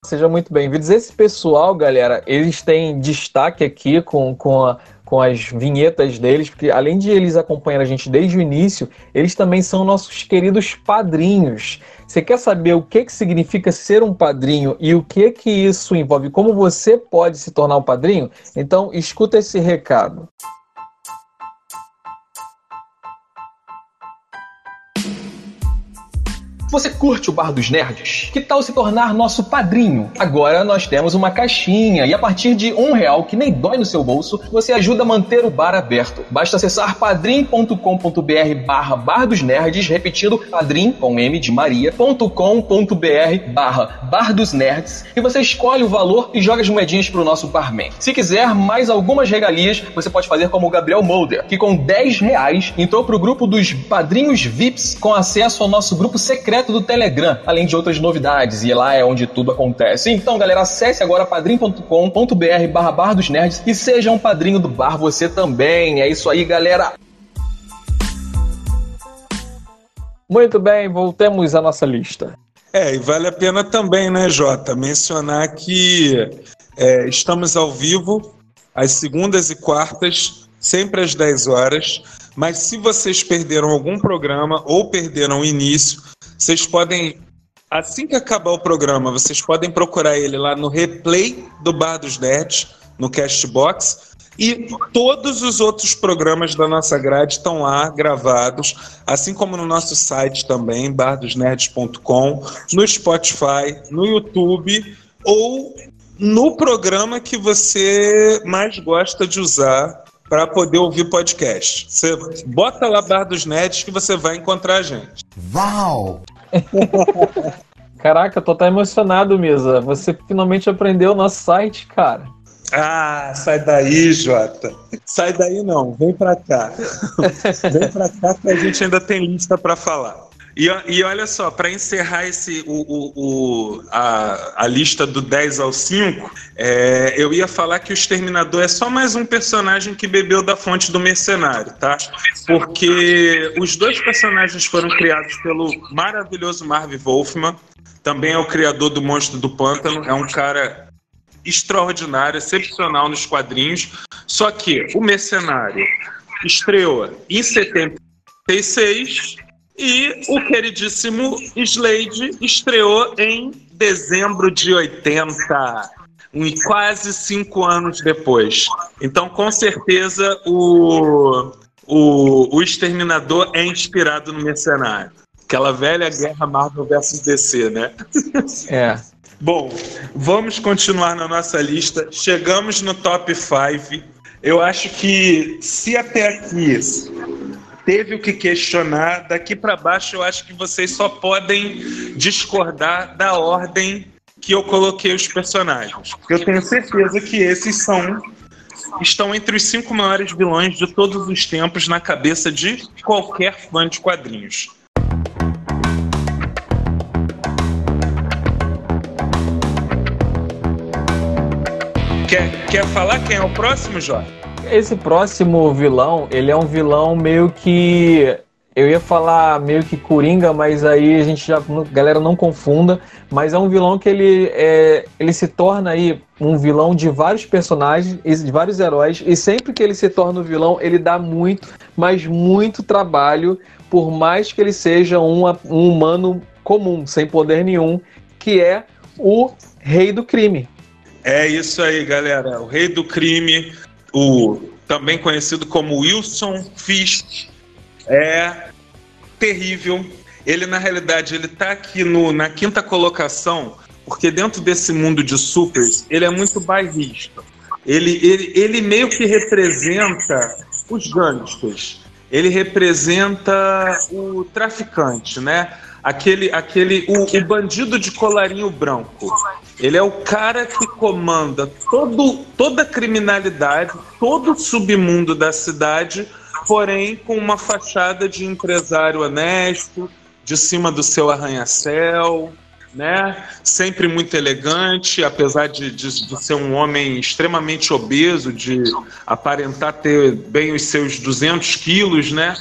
Sejam muito bem-vindos. Esse pessoal, galera, eles têm destaque aqui com, com a com as vinhetas deles, porque além de eles acompanhar a gente desde o início, eles também são nossos queridos padrinhos. Você quer saber o que, que significa ser um padrinho e o que que isso envolve? Como você pode se tornar um padrinho? Então, escuta esse recado. Você curte o Bar dos Nerds? Que tal se tornar nosso padrinho? Agora nós temos uma caixinha e a partir de um real, que nem dói no seu bolso, você ajuda a manter o bar aberto. Basta acessar padrim.com.br barra Bar dos Nerds, repetindo padrim com M de Maria.com.br barra Bar dos Nerds e você escolhe o valor e joga as moedinhas pro nosso barman. Se quiser mais algumas regalias, você pode fazer como o Gabriel Molder, que com 10 reais entrou pro grupo dos padrinhos VIPs com acesso ao nosso grupo secreto direto do Telegram, além de outras novidades, e lá é onde tudo acontece. Então, galera, acesse agora padrim.com.br barra bar dos nerds e seja um padrinho do bar você também. É isso aí, galera! Muito bem, voltemos à nossa lista. É, e vale a pena também, né, Jota, mencionar que é, estamos ao vivo às segundas e quartas, sempre às 10 horas. Mas se vocês perderam algum programa ou perderam o início, vocês podem, assim que acabar o programa, vocês podem procurar ele lá no replay do Bar dos Nerds, no Castbox. E todos os outros programas da nossa grade estão lá gravados, assim como no nosso site também, bardosnerds.com, no Spotify, no YouTube ou no programa que você mais gosta de usar para poder ouvir podcast. Você bota lá Bar dos Nerds que você vai encontrar a gente. Uau! Caraca, tô até emocionado, Misa. Você finalmente aprendeu o nosso site, cara. Ah, sai daí, Jota. Sai daí não, vem pra cá. vem pra cá que a gente ainda tem lista para falar. E, e, olha só, para encerrar esse, o, o, o, a, a, lista do 10 ao 5, é, eu ia falar que o Exterminador é só mais um personagem que bebeu da fonte do mercenário, tá? Porque os dois personagens foram criados pelo maravilhoso Marv Wolfman, também é o criador do Monstro do Pântano, é um cara extraordinário, excepcional nos quadrinhos. Só que o Mercenário estreou em 76 e o queridíssimo Slade estreou em dezembro de 80, um, quase cinco anos depois. Então, com certeza, o, o, o Exterminador é inspirado no Mercenário. Aquela velha guerra Marvel versus DC, né? É. Bom, vamos continuar na nossa lista. Chegamos no top 5. Eu acho que se até aqui teve o que questionar, daqui para baixo eu acho que vocês só podem discordar da ordem que eu coloquei os personagens. Eu tenho certeza que esses são estão entre os cinco maiores vilões de todos os tempos na cabeça de qualquer fã de quadrinhos. Quer, quer falar quem é o próximo, Jorge? Esse próximo vilão, ele é um vilão meio que. Eu ia falar meio que coringa, mas aí a gente já. Galera não confunda. Mas é um vilão que ele, é, ele se torna aí um vilão de vários personagens, de vários heróis. E sempre que ele se torna um vilão, ele dá muito, mas muito trabalho. Por mais que ele seja um, um humano comum, sem poder nenhum, que é o Rei do Crime. É isso aí, galera. O rei do crime, o também conhecido como Wilson Fisk, é terrível. Ele na realidade ele está aqui no, na quinta colocação porque dentro desse mundo de supers ele é muito bairrista. Ele, ele, ele meio que representa os gangsters. Ele representa o traficante, né? aquele, aquele o, o, bandido de colarinho branco. Ele é o cara que comanda todo, toda a criminalidade, todo o submundo da cidade, porém com uma fachada de empresário honesto, de cima do seu arranha-céu, né? Sempre muito elegante, apesar de, de, de, ser um homem extremamente obeso, de aparentar ter bem os seus 200 quilos, né?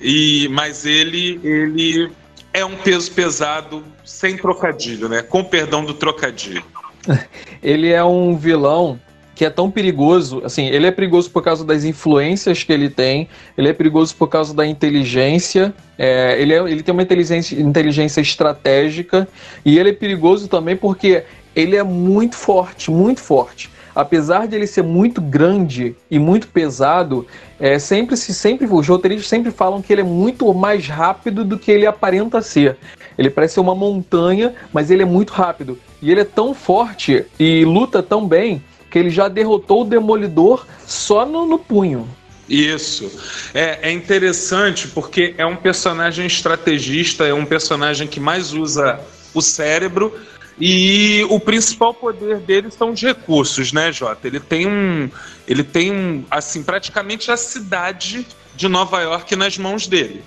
E, mas ele, ele é um peso pesado sem trocadilho, né? Com perdão do trocadilho. ele é um vilão que é tão perigoso, assim, ele é perigoso por causa das influências que ele tem, ele é perigoso por causa da inteligência, é, ele, é, ele tem uma inteligência, inteligência estratégica, e ele é perigoso também porque ele é muito forte, muito forte apesar de ele ser muito grande e muito pesado, é, sempre se sempre os roteiristas sempre falam que ele é muito mais rápido do que ele aparenta ser. Ele parece uma montanha, mas ele é muito rápido. E ele é tão forte e luta tão bem que ele já derrotou o Demolidor só no, no punho. Isso. É, é, interessante porque é um personagem estrategista, é um personagem que mais usa o cérebro e o principal poder dele são os recursos, né, Jota? Ele tem um. Ele tem um. Assim, praticamente a cidade de Nova York nas mãos dele.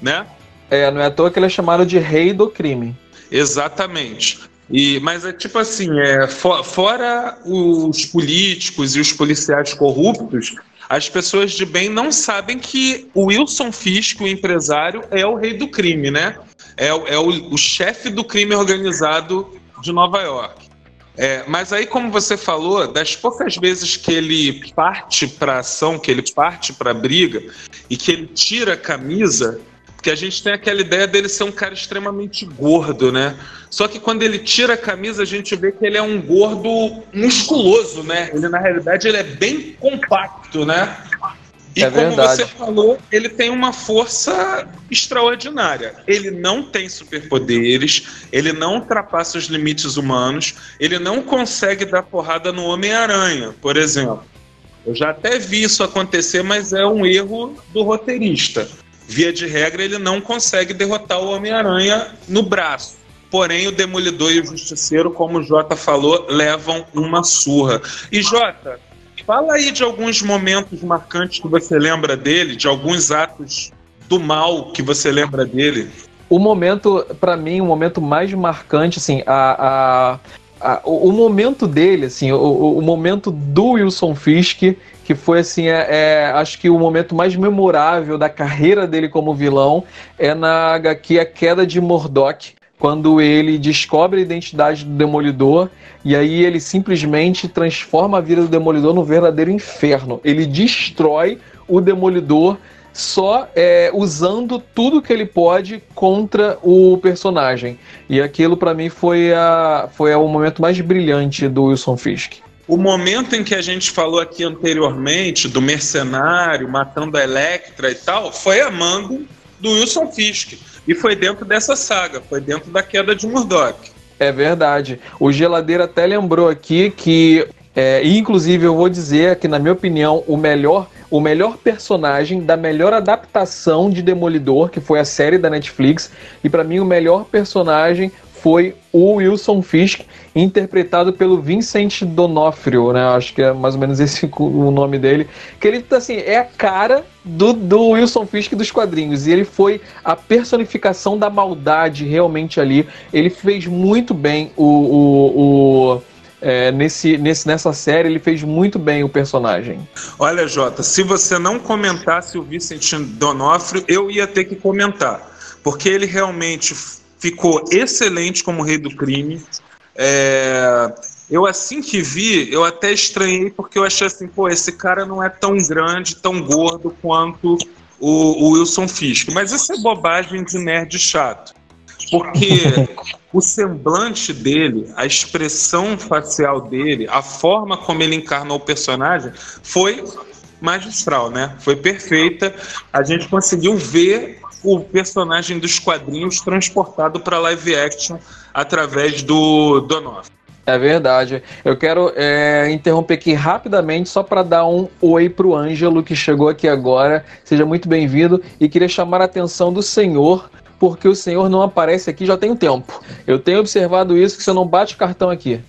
Né? É, não é à toa que ele é chamado de rei do crime. Exatamente. E, mas é tipo assim, é, for, fora os políticos e os policiais corruptos, as pessoas de bem não sabem que o Wilson Fisk, o empresário, é o rei do crime, né? É, é o, o chefe do crime organizado de Nova York. É, mas aí, como você falou, das poucas vezes que ele parte para ação, que ele parte para briga e que ele tira a camisa, Porque a gente tem aquela ideia dele ser um cara extremamente gordo, né? Só que quando ele tira a camisa, a gente vê que ele é um gordo musculoso, né? Ele, na realidade, ele é bem compacto, né? E É como verdade. você falou, ele tem uma força extraordinária. Ele não tem superpoderes, ele não ultrapassa os limites humanos, ele não consegue dar porrada no Homem-Aranha, por exemplo. Eu já até vi isso acontecer, mas é um erro do roteirista. Via de regra, ele não consegue derrotar o Homem-Aranha no braço. Porém, o Demolidor e o Justiceiro, como o Jota falou, levam uma surra. E Jota, fala aí de alguns momentos marcantes que você lembra dele, de alguns atos do mal que você lembra dele. O momento, pra mim, o momento mais marcante, assim, a, a- a- o, o momento dele, assim, o, o- momento do Wilson Fisk, que foi, assim, é, é, acho que o momento mais memorável da carreira dele como vilão, é na HQ A Queda de Mordok, quando ele descobre a identidade do Demolidor e aí ele simplesmente transforma a vida do Demolidor num verdadeiro inferno. Ele destrói o Demolidor só é, usando tudo que ele pode contra o personagem. E aquilo pra mim foi, a, foi o momento mais brilhante do Wilson Fisk. O momento em que a gente falou aqui anteriormente do mercenário matando a Electra e tal, foi a mando do Wilson Fisk. E foi dentro dessa saga, foi dentro da queda de Murdoch. É verdade. O Geladeira até lembrou aqui que, é, inclusive eu vou dizer que, na minha opinião, o melhor, o melhor personagem da melhor adaptação de Demolidor, que foi a série da Netflix, e pra mim o melhor personagem foi o Wilson Fisk, interpretado pelo Vincent D'Onofrio, né? Acho que é mais ou menos esse o nome dele. Que ele, assim, é a cara do, do Wilson Fisk dos quadrinhos. E ele foi a personificação da maldade realmente ali. Ele fez muito bem o. o, o é, nesse, nesse, nessa série, ele fez muito bem o personagem. Olha, Jota, se você não comentasse o Vincent D'Onofrio, eu ia ter que comentar. Porque ele realmente ficou excelente como rei do crime. É, eu assim que vi, eu até estranhei porque eu achei assim, pô, esse cara não é tão grande, tão gordo quanto o, o Wilson Fisk. Mas isso é bobagem de nerd chato. Porque o semblante dele, a expressão facial dele, a forma como ele encarnou o personagem foi magistral, né? Foi perfeita. A gente conseguiu ver o personagem dos quadrinhos transportado para live action através do Donofrio. É verdade. Eu quero é, interromper aqui rapidamente só para dar um oi pro Ângelo que chegou aqui agora. Seja muito bem-vindo e queria chamar a atenção do senhor porque o senhor não aparece aqui já tem um tempo. Eu tenho observado isso que você não bate cartão aqui.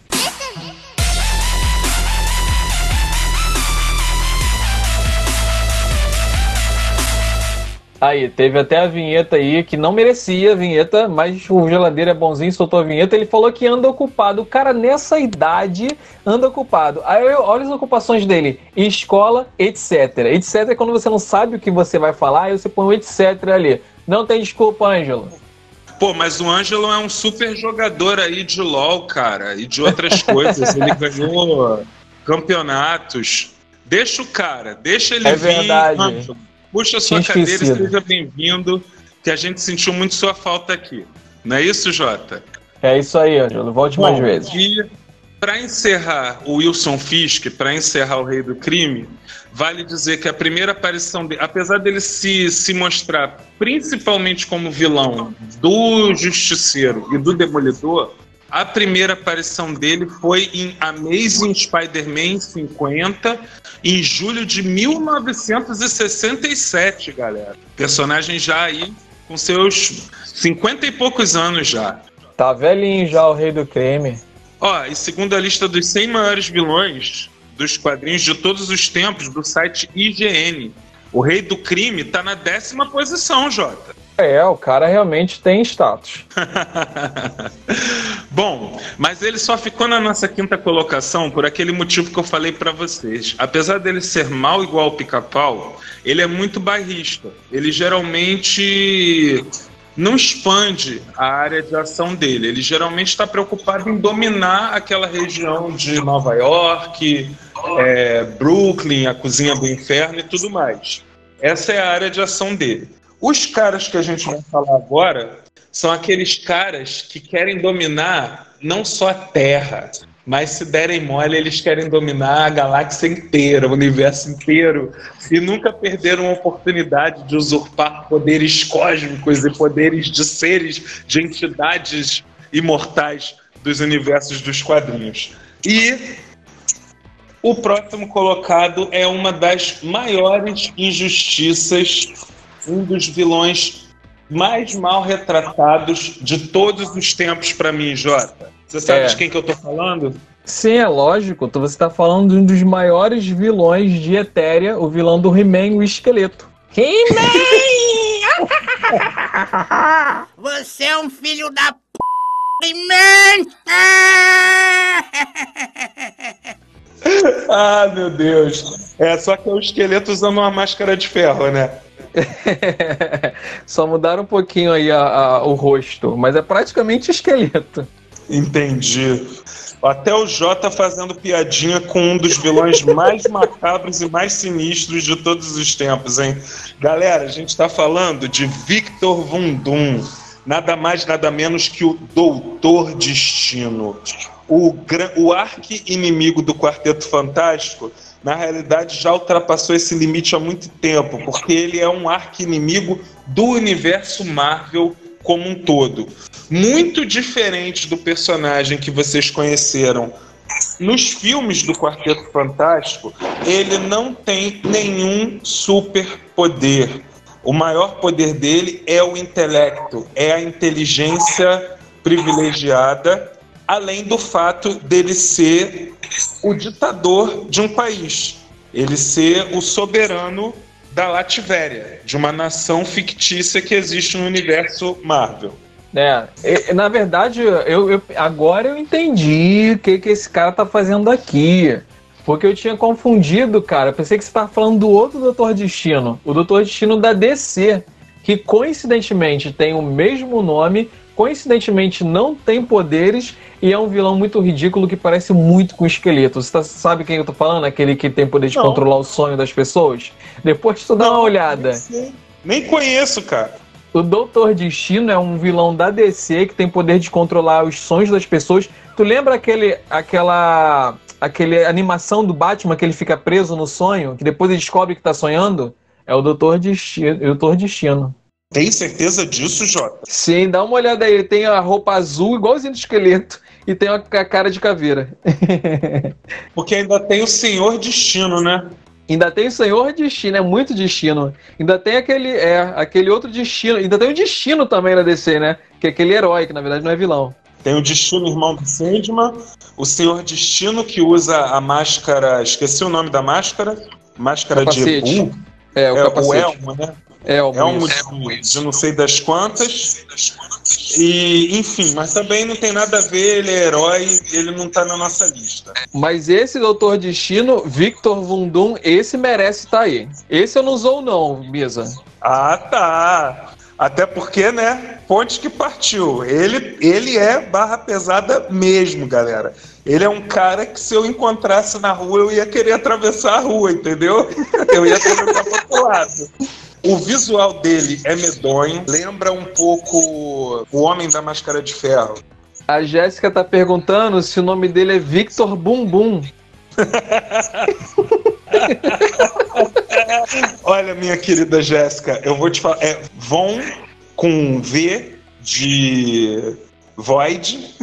Aí, teve até a vinheta aí que não merecia a vinheta, mas o geladeiro é bonzinho, soltou a vinheta. Ele falou que anda ocupado. O cara, nessa idade, anda ocupado. Aí, eu- olha as ocupações dele: escola, etc. Etc é quando você não sabe o que você vai falar, aí você põe o etc ali. Não tem desculpa, Ângelo. Pô, mas o Ângelo é um super jogador aí de LoL, cara, e de outras coisas. Ele ganhou campeonatos. Deixa o cara, deixa ele É vir. verdade. Ângelo, puxa sua Tinha cadeira e seja bem-vindo, que a gente sentiu muito sua falta aqui. Não é isso, Jota? É isso aí, Ângelo. Volte mais Bom, vezes. E para encerrar o Wilson Fisk, para encerrar o Rei do Crime, vale dizer que a primeira aparição dele, apesar dele se, se mostrar principalmente como vilão do Justiceiro e do Demolidor, a primeira aparição dele foi em Amazing Spider-Man 50, em julho de 1967, galera. Personagem já aí com seus 50 e poucos anos já. Tá velhinho já o rei do creme. Ó, e segundo a lista dos 100 maiores vilões dos quadrinhos de todos os tempos do site IGN, o Rei do Crime tá na décima posição, Jota. É, o cara realmente tem status. Bom, mas ele só ficou na nossa quinta colocação por aquele motivo que eu falei pra vocês. Apesar dele ser mal igual o pica-pau, ele é muito bairrista. Ele geralmente não expande a área de ação dele. Ele geralmente está preocupado em dominar aquela região de Nova York, é, Brooklyn, a cozinha do inferno e tudo mais. Essa é a área de ação dele. Os caras que a gente vai falar agora são aqueles caras que querem dominar não só a Terra, mas se derem mole, eles querem dominar a galáxia inteira, o universo inteiro, e nunca perderam a oportunidade de usurpar poderes cósmicos e poderes de seres, de entidades imortais dos universos dos quadrinhos. E o próximo colocado é uma das maiores injustiças, um dos vilões mais mal retratados de todos os tempos para mim, Jota. Você sabe É. de quem que eu tô falando? Sim, é lógico. Então você tá falando de um dos maiores vilões de Etéria, o vilão do He-Man, o esqueleto. He-Man! Você é um filho da p. Man! Ah, meu Deus. É, só que é o esqueleto usando uma máscara de ferro, né? Só mudaram um pouquinho aí a- a- o rosto, mas é praticamente esqueleto. Entendi. Até o Jota fazendo piadinha com um dos vilões mais macabros e mais sinistros de todos os tempos, hein? Galera, a gente tá falando de Victor Vundum. Nada mais, nada menos que o Doutor Destino. O, o arqui-inimigo do Quarteto Fantástico, na realidade, já ultrapassou esse limite há muito tempo, porque ele é um arqui-inimigo do universo Marvel como um todo. Muito diferente do personagem que vocês conheceram nos filmes do Quarteto Fantástico, ele não tem nenhum superpoder. O maior poder dele é o intelecto, é a inteligência privilegiada, além do fato dele ser o ditador de um país, ele ser o soberano da Lativéria, de uma nação fictícia que existe no universo Marvel. É, na verdade, eu, eu- agora eu entendi o que, que esse cara tá fazendo aqui. Porque eu tinha confundido, cara. Pensei que você tava falando do outro Doutor Destino. O Doutor Destino da DC. Que coincidentemente tem o mesmo nome, coincidentemente não tem poderes e é um vilão muito ridículo que parece muito com o esqueleto. Você tá- sabe quem eu tô falando? Aquele que tem poder de Não. controlar o sonho das pessoas? Depois tu dá uma olhada. Nem conheço, cara. O Doutor Destino é um vilão da DC que tem poder de controlar os sonhos das pessoas. Tu lembra aquele, aquela, aquele animação do Batman que ele fica preso no sonho, que depois ele descobre que tá sonhando? É o Doutor Destino. Doutor Destino. Tem certeza disso, Jota? Sim, dá uma olhada aí. Ele tem a roupa azul, igualzinho do esqueleto, e tem a ca- cara de caveira. Porque ainda tem o Senhor Destino, né? Ainda tem o Senhor Destino, é muito destino. Ainda tem aquele, é, aquele outro destino. Ainda tem o destino também na DC, né? Que é aquele herói, que na verdade não é vilão. Tem o Destino, irmão do Sandman. O Senhor Destino, que usa a máscara. Esqueci o nome da máscara. Máscara Capacete. de Ebu. É, o é, capacete. o Elmo, né? Elmo, Elmo de, de não sei das quantas. E, enfim, mas também não tem nada a ver, ele é herói, ele não tá na nossa lista. Mas esse Doutor Destino, Victor Vundum, esse merece estar aí. Esse eu não usou não, Misa. Ah, tá. Até porque, né? Ponte que partiu. Ele, ele é barra pesada mesmo, galera. Ele é um cara que se eu encontrasse na rua, eu ia querer atravessar a rua, entendeu? Eu ia atravessar pro outro lado. O visual dele é medonho, lembra um pouco o Homem da Máscara de Ferro. A Jéssica tá perguntando se o nome dele é Victor Bumbum. Olha, minha querida Jéssica, eu vou te falar. É Von com V de Void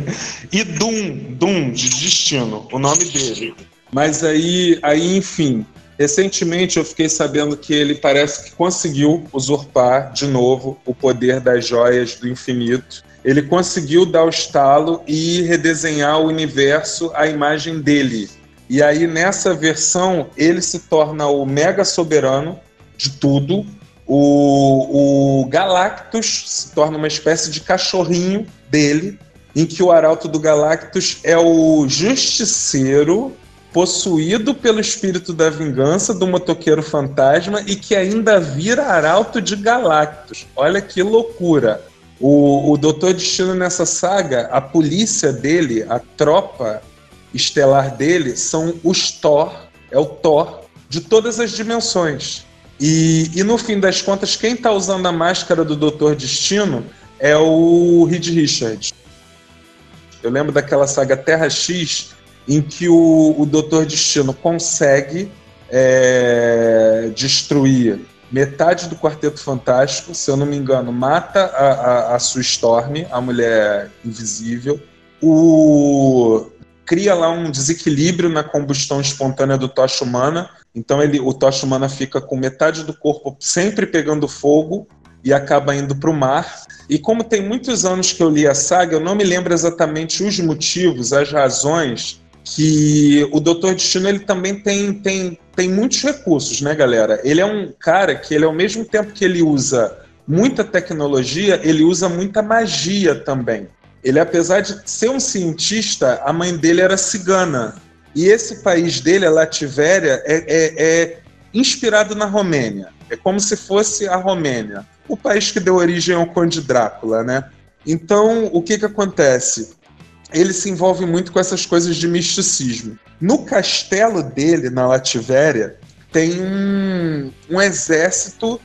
e Doom, Doom de Destino, o nome dele. Mas aí, aí, enfim, recentemente eu fiquei sabendo que ele parece que conseguiu usurpar de novo o poder das joias do infinito. Ele conseguiu dar o estalo e redesenhar o universo à imagem dele. E aí, nessa versão, ele se torna o mega soberano de tudo. O, o Galactus se torna uma espécie de cachorrinho dele, em que o arauto do Galactus é o justiceiro possuído pelo espírito da vingança do motoqueiro fantasma e que ainda vira arauto de Galactus. Olha que loucura! O, o Doutor Destino nessa saga, a polícia dele, a tropa estelar dele, são os Thor, é o Thor de todas as dimensões. E, e no fim das contas, quem está usando a máscara do Doutor Destino é o Reed Richards. Eu lembro daquela saga Terra X, em que o, o Doutor Destino consegue é, destruir metade do Quarteto Fantástico, se eu não me engano, mata a, a, a Sue Storm, a mulher invisível. O cria lá um desequilíbrio na combustão espontânea do tocha humana. Então ele, o tocha humana fica com metade do corpo sempre pegando fogo e acaba indo para o mar. E como tem muitos anos que eu li a saga, eu não me lembro exatamente os motivos, as razões que o Doutor Destino ele também tem, tem, tem muitos recursos, né, galera? Ele é um cara que ele ao mesmo tempo que ele usa muita tecnologia, ele usa muita magia também. Ele, apesar de ser um cientista, a mãe dele era cigana. E esse país dele, a Lativéria, é, é, é inspirado na Romênia. É como se fosse a Romênia, o país que deu origem ao Conde Drácula, né? Então, o que que acontece? Ele se envolve muito com essas coisas de misticismo. No castelo dele, na Lativéria, tem um, um exército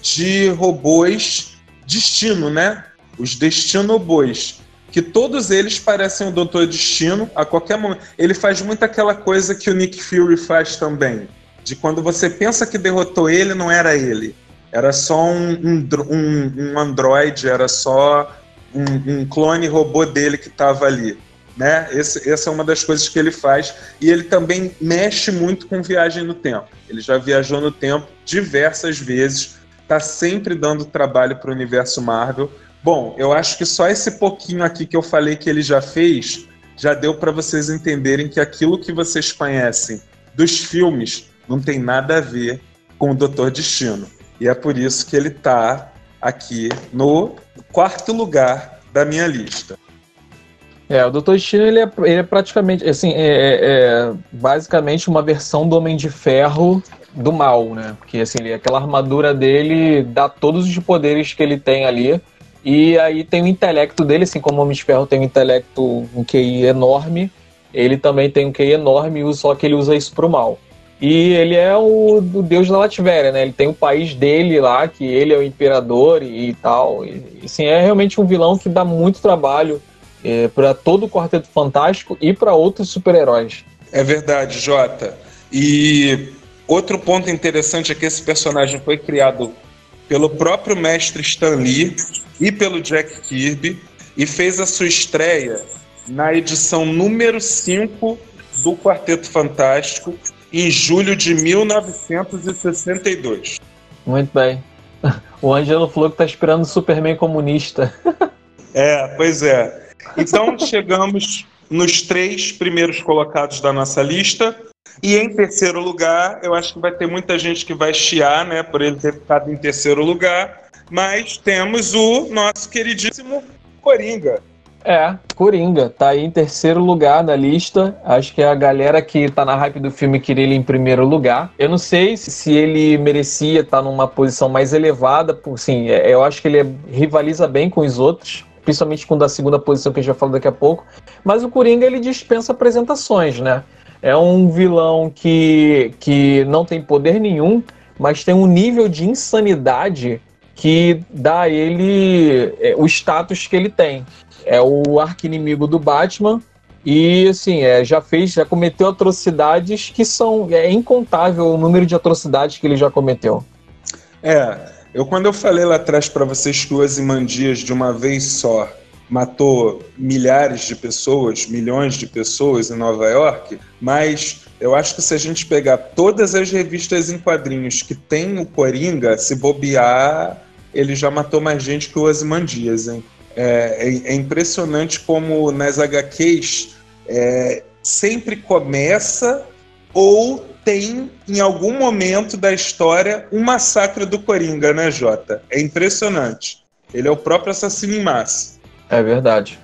de robôs destino, né? Os destinobois que todos eles parecem o Doutor Destino a qualquer momento. Ele faz muito aquela coisa que o Nick Fury faz também, de quando você pensa que derrotou ele, não era ele. Era só um, um, um, um androide, era só um, um clone robô dele que estava ali. Né? Esse, essa é uma das coisas que ele faz. E ele também mexe muito com viagem no tempo. Ele já viajou no tempo diversas vezes, está sempre dando trabalho para o universo Marvel Bom, eu acho que só esse pouquinho aqui que eu falei que ele já fez já deu para vocês entenderem que aquilo que vocês conhecem dos filmes não tem nada a ver com o Doutor Destino. E é por isso que ele está aqui no quarto lugar da minha lista. É, o Doutor Destino ele é, ele é praticamente, assim, é, é, é, basicamente uma versão do Homem de Ferro do mal, né? Porque assim, ele, aquela armadura dele dá todos os poderes que ele tem ali e aí tem o intelecto dele, assim como o Homem de Ferro tem um intelecto, um QI enorme, ele também tem um QI enorme, só que ele usa isso pro mal. E ele é o, o deus da Latvéria, né? Ele tem o país dele lá, que ele é o imperador e, e tal. E, assim, é realmente um vilão que dá muito trabalho é, para todo o Quarteto Fantástico e para outros super-heróis. É verdade, Jota. E outro ponto interessante é que esse personagem foi criado pelo próprio mestre Stan Lee e pelo Jack Kirby e fez a sua estreia na edição número 5 do Quarteto Fantástico em julho de 1962. Muito bem. O Ângelo falou que está esperando o Superman comunista. É, pois é. Então chegamos nos três primeiros colocados da nossa lista. E em terceiro lugar, eu acho que vai ter muita gente que vai chiar, né, por ele ter ficado em terceiro lugar. Mas temos o nosso queridíssimo Coringa. É, Coringa, tá aí em terceiro lugar na lista. Acho que é a galera que tá na hype do filme queria ele em primeiro lugar. Eu não sei se ele merecia estar tá numa posição mais elevada, por sim, é, eu acho que ele rivaliza bem com os outros, principalmente com da segunda posição que a gente vai falar daqui a pouco. Mas o Coringa ele dispensa apresentações, né? É um vilão que, que não tem poder nenhum, mas tem um nível de insanidade que dá a ele é, o status que ele tem. É o arqui-inimigo do Batman e assim, é, já fez, já cometeu atrocidades que são é incontável o número de atrocidades que ele já cometeu. É, eu quando eu falei lá atrás para vocês que o Ozymandias de uma vez só matou milhares de pessoas, milhões de pessoas em Nova York, mas eu acho que se a gente pegar todas as revistas em quadrinhos que tem o Coringa, se bobear, ele já matou mais gente que o Ozymandias, hein? É, é, é impressionante como nas HQs é, sempre começa ou tem em algum momento da história um massacre do Coringa, né, Jota? É impressionante. Ele é o próprio assassino em massa. É verdade.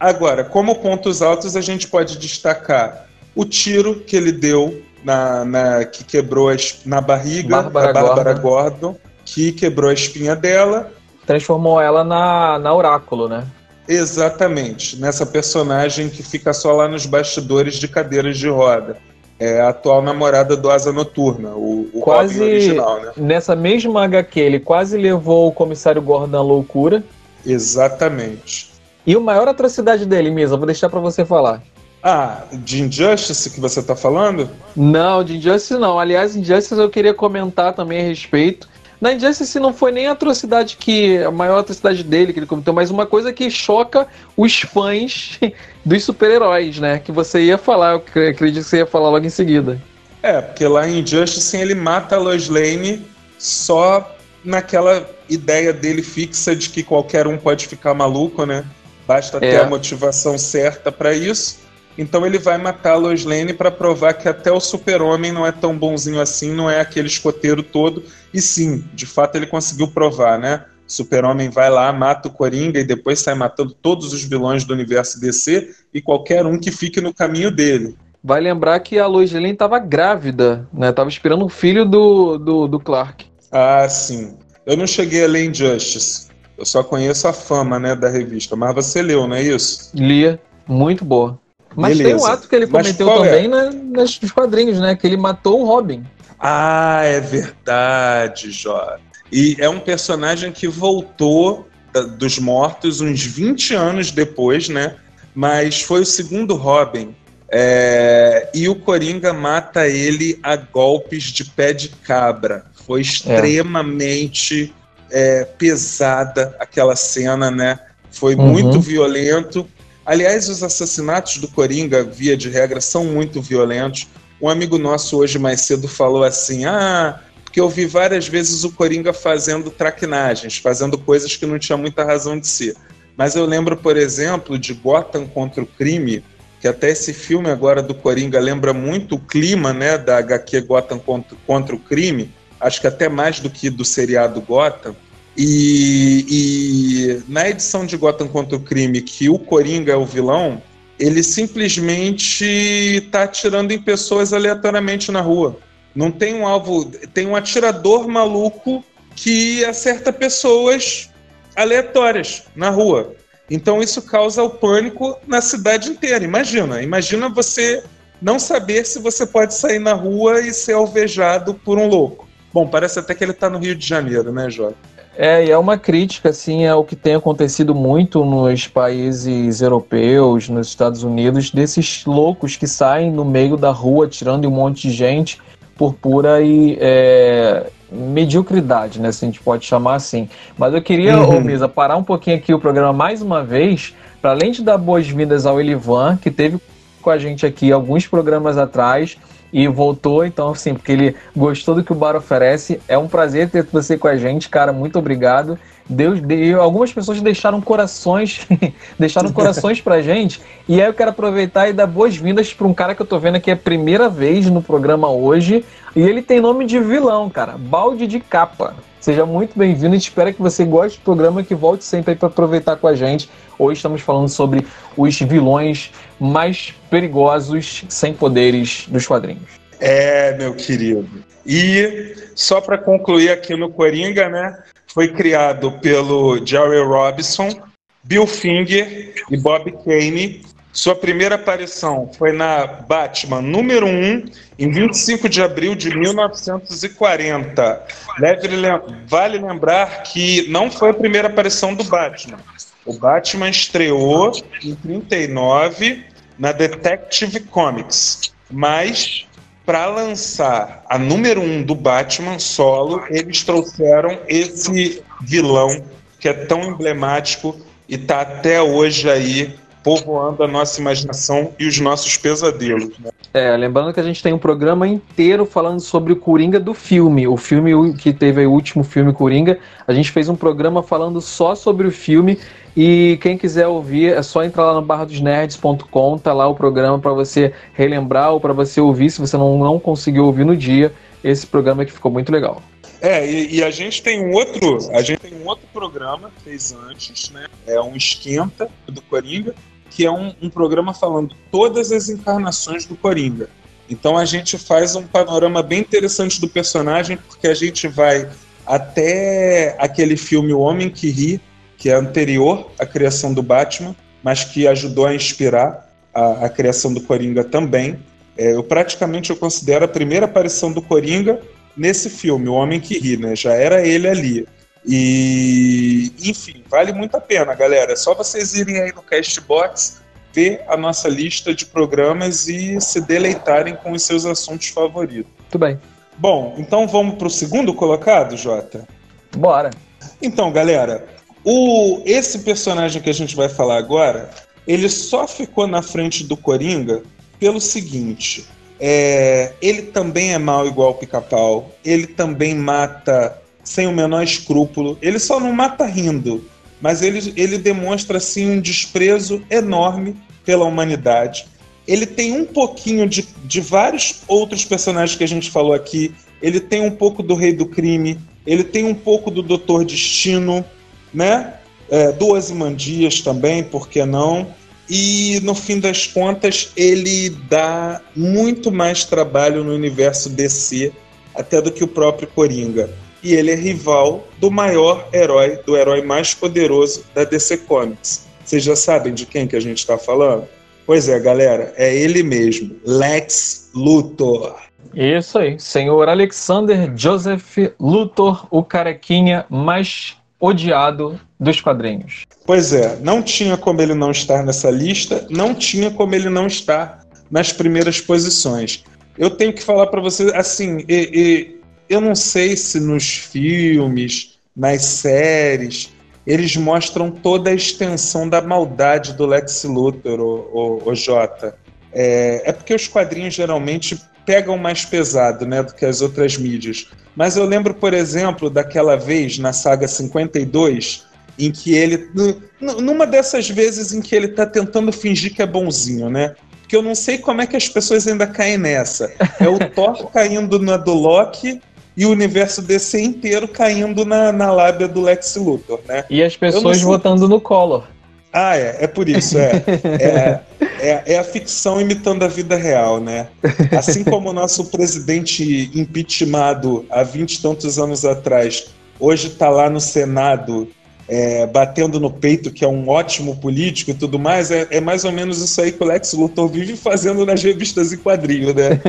Agora, como pontos altos, a gente pode destacar o tiro que ele deu na, na que quebrou a, na barriga Bárbara da Bárbara Gordon. Gordon, que quebrou a espinha dela. Transformou ela na, na Oráculo, né? Exatamente, nessa personagem que fica só lá nos bastidores de cadeiras de roda. é a atual namorada do Asa Noturna, o, o Quase- Robin original, né? Nessa mesma HQ, ele quase levou o comissário Gordon à loucura. Exatamente. E a maior atrocidade dele, Misa, vou deixar pra você falar. Ah, de Injustice que você tá falando? Não, de Injustice não. Aliás, Injustice eu queria comentar também a respeito. Na Injustice não foi nem a atrocidade que. a maior atrocidade dele que ele cometeu, mas uma coisa que choca os fãs dos super-heróis, né? Que você ia falar, eu cre- acredito que você ia falar logo em seguida. É, porque lá em Injustice ele mata a Lois Lane só naquela ideia dele fixa de que qualquer um pode ficar maluco, né? Basta ter É. a motivação certa pra isso. Então ele vai matar a Lois Lane pra provar que até o super-homem não é tão bonzinho assim, não é aquele escoteiro todo. E sim, de fato ele conseguiu provar, né? Super-homem vai lá, mata o Coringa e depois sai matando todos os vilões do universo DC e qualquer um que fique no caminho dele. Vai lembrar que a Lois Lane tava grávida, né? Tava esperando o filho do, do, do Clark. Ah, sim. Eu não cheguei a ler Injustice. Eu só conheço a fama, né, da revista. Mas você leu, não é isso? Lia, muito boa. Mas Beleza. tem um ato que ele cometeu é? também na, nas nos quadrinhos, né? Que ele matou o Robin. Ah, é verdade, Jó. E é um personagem que voltou da- dos mortos uns 20 anos depois, né? Mas foi o segundo Robin. É, E o Coringa mata ele a golpes de pé de cabra. Foi extremamente é, pesada aquela cena, né? Foi Uhum. muito violento. Aliás, os assassinatos do Coringa, via de regra, são muito violentos. Um amigo nosso hoje mais cedo falou assim: ah, porque eu vi várias vezes o Coringa fazendo traquinagens, fazendo coisas que não tinha muita razão de ser. Mas eu lembro, por exemplo, de Gotham contra o crime, que até esse filme agora do Coringa lembra muito o clima né, da HQ Gotham contra, contra o crime, acho que até mais do que do seriado Gotham. E, e na edição de Gotham contra o crime, que o Coringa é o vilão, ele simplesmente está atirando em pessoas aleatoriamente na rua. Não tem um alvo, tem um atirador maluco que acerta pessoas aleatórias na rua. Então isso causa o pânico na cidade inteira. Imagina, imagina você não saber se você pode sair na rua e ser alvejado por um louco. Bom, parece até que ele está no Rio de Janeiro, né, Jota? É, e é uma crítica, assim, ao que tem acontecido muito nos países europeus, nos Estados Unidos, desses loucos que saem no meio da rua tirando um monte de gente por pura e é, mediocridade, né? Se a gente pode chamar assim. Mas eu queria, Uhum. ô Misa, parar um pouquinho aqui o programa mais uma vez, para além de dar boas-vindas ao Elivan, que teve com a gente aqui alguns programas atrás e voltou, então, assim, porque ele gostou do que o bar oferece. É um prazer ter você com a gente, cara. Muito obrigado. Deus deu. Algumas pessoas deixaram corações, deixaram corações pra gente. E aí eu quero aproveitar e dar boas-vindas para um cara que eu tô vendo aqui a primeira vez no programa hoje. E ele tem nome de vilão, cara. Balde de capa. Seja muito bem-vindo e espero que você goste do programa e que volte sempre aí para aproveitar com a gente. Hoje estamos falando sobre os vilões mais perigosos sem poderes dos quadrinhos. É, meu querido. E só para concluir aqui no Coringa, né? Foi criado pelo Jerry Robinson, Bill Finger e Bob Kane. Sua primeira aparição foi na Batman número 1, em 25 de abril de 1940. Deve lem- vale lembrar que não foi a primeira aparição do Batman. O Batman estreou em 39 na Detective Comics, mas para lançar a número 1 do Batman solo, eles trouxeram esse vilão que é tão emblemático e está até hoje aí povoando a nossa imaginação e os nossos pesadelos. né? É, lembrando que a gente tem um programa inteiro falando sobre o Coringa do filme. O filme que teve o último filme Coringa, a gente fez um programa falando só sobre o filme. E quem quiser ouvir, é só entrar lá no barradosnerds.com, tá lá o programa para você relembrar ou para você ouvir, se você não, não conseguiu ouvir no dia, esse programa que ficou muito legal. É, e, e a gente tem um outro, a gente tem um outro programa que fez antes, né? É um esquenta do Coringa, que é um, um programa falando todas as encarnações do Coringa. Então a gente faz um panorama bem interessante do personagem, porque a gente vai até aquele filme O Homem que Ri, que é anterior à criação do Batman, mas que ajudou a inspirar a, a criação do Coringa também. É, eu praticamente eu considero a primeira aparição do Coringa nesse filme, O Homem que Ri, né? Já era ele ali. E, enfim, vale muito a pena, galera. É só vocês irem aí no Castbox, ver a nossa lista de programas e se deleitarem com os seus assuntos favoritos. Muito bem. Bom, então vamos para o segundo colocado, Jota? Bora. Então, galera, o, esse personagem que a gente vai falar agora, ele só ficou na frente do Coringa pelo seguinte: é, ele também é mal igual o pica-pau, ele também mata sem o menor escrúpulo, ele só não mata rindo, mas ele, ele demonstra assim um desprezo enorme pela humanidade. Ele tem um pouquinho de, de vários outros personagens que a gente falou aqui. Ele tem um pouco do Rei do Crime, ele tem um pouco do Doutor Destino, né? É, do Ozymandias também, por que não? E no fim das contas, ele dá muito mais trabalho no universo DC até do que o próprio Coringa. E ele é rival do maior herói, do herói mais poderoso da DC Comics. Vocês já sabem de quem que a gente está falando? Pois é, galera, é ele mesmo, Lex Luthor. Isso aí, senhor Alexander Joseph Luthor, o carequinha mais odiado dos quadrinhos. Pois é, não tinha como ele não estar nessa lista, não tinha como ele não estar nas primeiras posições. Eu tenho que falar para vocês, assim, e, e, eu não sei se nos filmes, nas séries, eles mostram toda a extensão da maldade do Lex Luthor, o, o, o Jota. É, é porque os quadrinhos geralmente pegam mais pesado né, do que as outras mídias. Mas eu lembro, por exemplo, daquela vez na saga 52, em que ele. Numa dessas vezes em que ele está tentando fingir que é bonzinho, né? Porque eu não sei como é que as pessoas ainda caem nessa. É o Thor caindo na do Loki e o universo DC inteiro caindo na, na lábia do Lex Luthor, né? E as pessoas votando no Collor. Ah, é, é por isso, é. é. É, é, a ficção imitando a vida real, né? Assim como o nosso presidente impeachmentado há vinte e tantos anos atrás, hoje está lá no Senado é, batendo no peito que é um ótimo político e tudo mais, é, é, mais ou menos isso aí que o Lex Luthor vive fazendo nas revistas em quadrinho, né?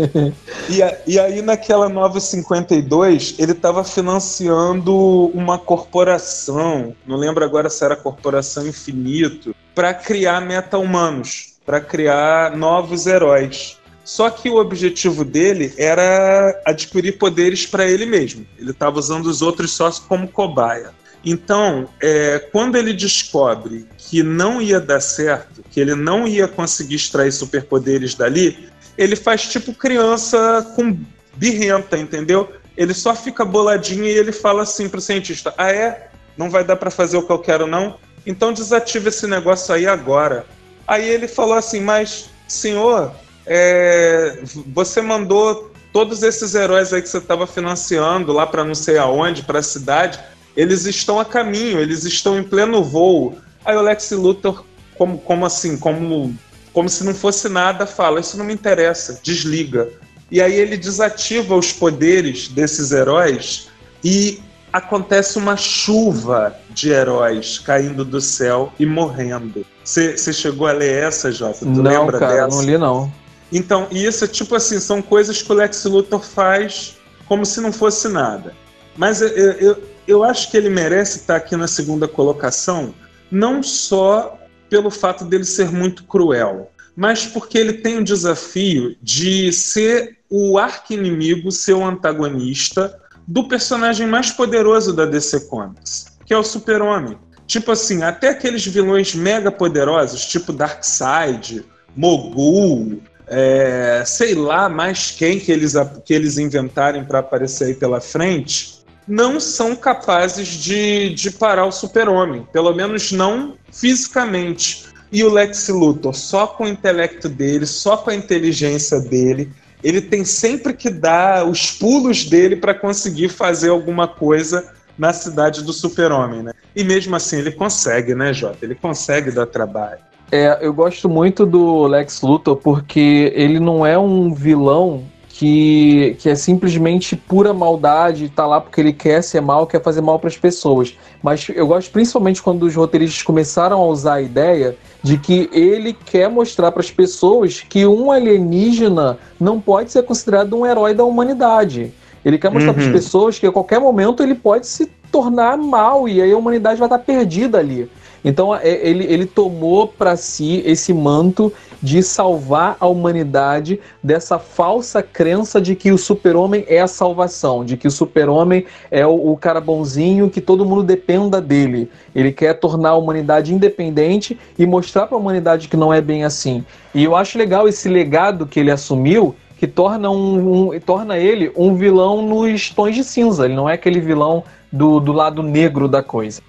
e, a, e aí naquela nova 52, ele estava financiando uma corporação, não lembro agora se era Corporação Infinito, para criar meta-humanos, para criar novos heróis. Só que o objetivo dele era adquirir poderes para ele mesmo. Ele estava usando os outros só como cobaia. Então, é, quando ele descobre que não ia dar certo, que ele não ia conseguir extrair superpoderes dali, ele faz tipo criança com birrenta, entendeu? Ele só fica boladinho e ele fala assim pro cientista: Ah, é? Não vai dar para fazer o que eu quero, não? Então desativa esse negócio aí agora. Aí ele falou assim: Mas, senhor, é, você mandou todos esses heróis aí que você estava financiando lá para não sei aonde, para a cidade eles estão a caminho, eles estão em pleno voo. Aí o Lex Luthor, como, como assim, como, como se não fosse nada, fala: Isso não me interessa, desliga. E aí ele desativa os poderes desses heróis e acontece uma chuva de heróis caindo do céu e morrendo. Você chegou a ler essa, Jota? Tu não, lembra cara, dessa? não li não. Então, isso, tipo assim, são coisas que o Lex Luthor faz como se não fosse nada. Mas eu, eu, eu acho que ele merece estar aqui na segunda colocação, não só pelo fato dele ser muito cruel, mas porque ele tem o desafio de ser o arqui-inimigo, ser o antagonista do personagem mais poderoso da DC Comics, que é o Super-Homem. Tipo assim, até aqueles vilões mega poderosos, tipo Darkseid, Mogul, é, sei lá mais quem que eles, que eles inventarem para aparecer aí pela frente, não são capazes de, de parar o super-homem, pelo menos não fisicamente. E o Lex Luthor, só com o intelecto dele, só com a inteligência dele, ele tem sempre que dar os pulos dele para conseguir fazer alguma coisa na cidade do super-homem, né? E mesmo assim ele consegue, né, Jota? Ele consegue dar trabalho. É, eu gosto muito do Lex Luthor porque ele não é um vilão que, que é simplesmente pura maldade, tá lá porque ele quer ser mal, quer fazer mal para as pessoas. Mas eu gosto principalmente quando os roteiristas começaram a usar a ideia de que ele quer mostrar para as pessoas que um alienígena não pode ser considerado um herói da humanidade. Ele quer mostrar para as Uhum. pessoas que a qualquer momento ele pode se tornar mal e aí a humanidade vai estar perdida ali. Então é, ele, ele tomou para si esse manto de salvar a humanidade dessa falsa crença de que o super-homem é a salvação, de que o super-homem é o, o cara bonzinho, que todo mundo dependa dele. Ele quer tornar a humanidade independente e mostrar para a humanidade que não é bem assim. E eu acho legal esse legado que ele assumiu, que torna, um, um- torna ele um vilão nos tons de cinza. Ele não é aquele vilão do, do lado negro da coisa.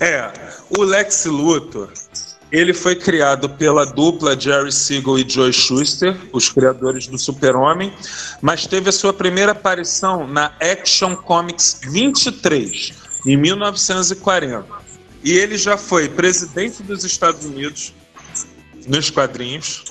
É, o Lex Luthor, ele foi criado pela dupla Jerry Siegel e Joe Shuster, os criadores do Super-Homem, mas teve a sua primeira aparição na Action Comics 23, em 1940. E ele já foi presidente dos Estados Unidos nos quadrinhos.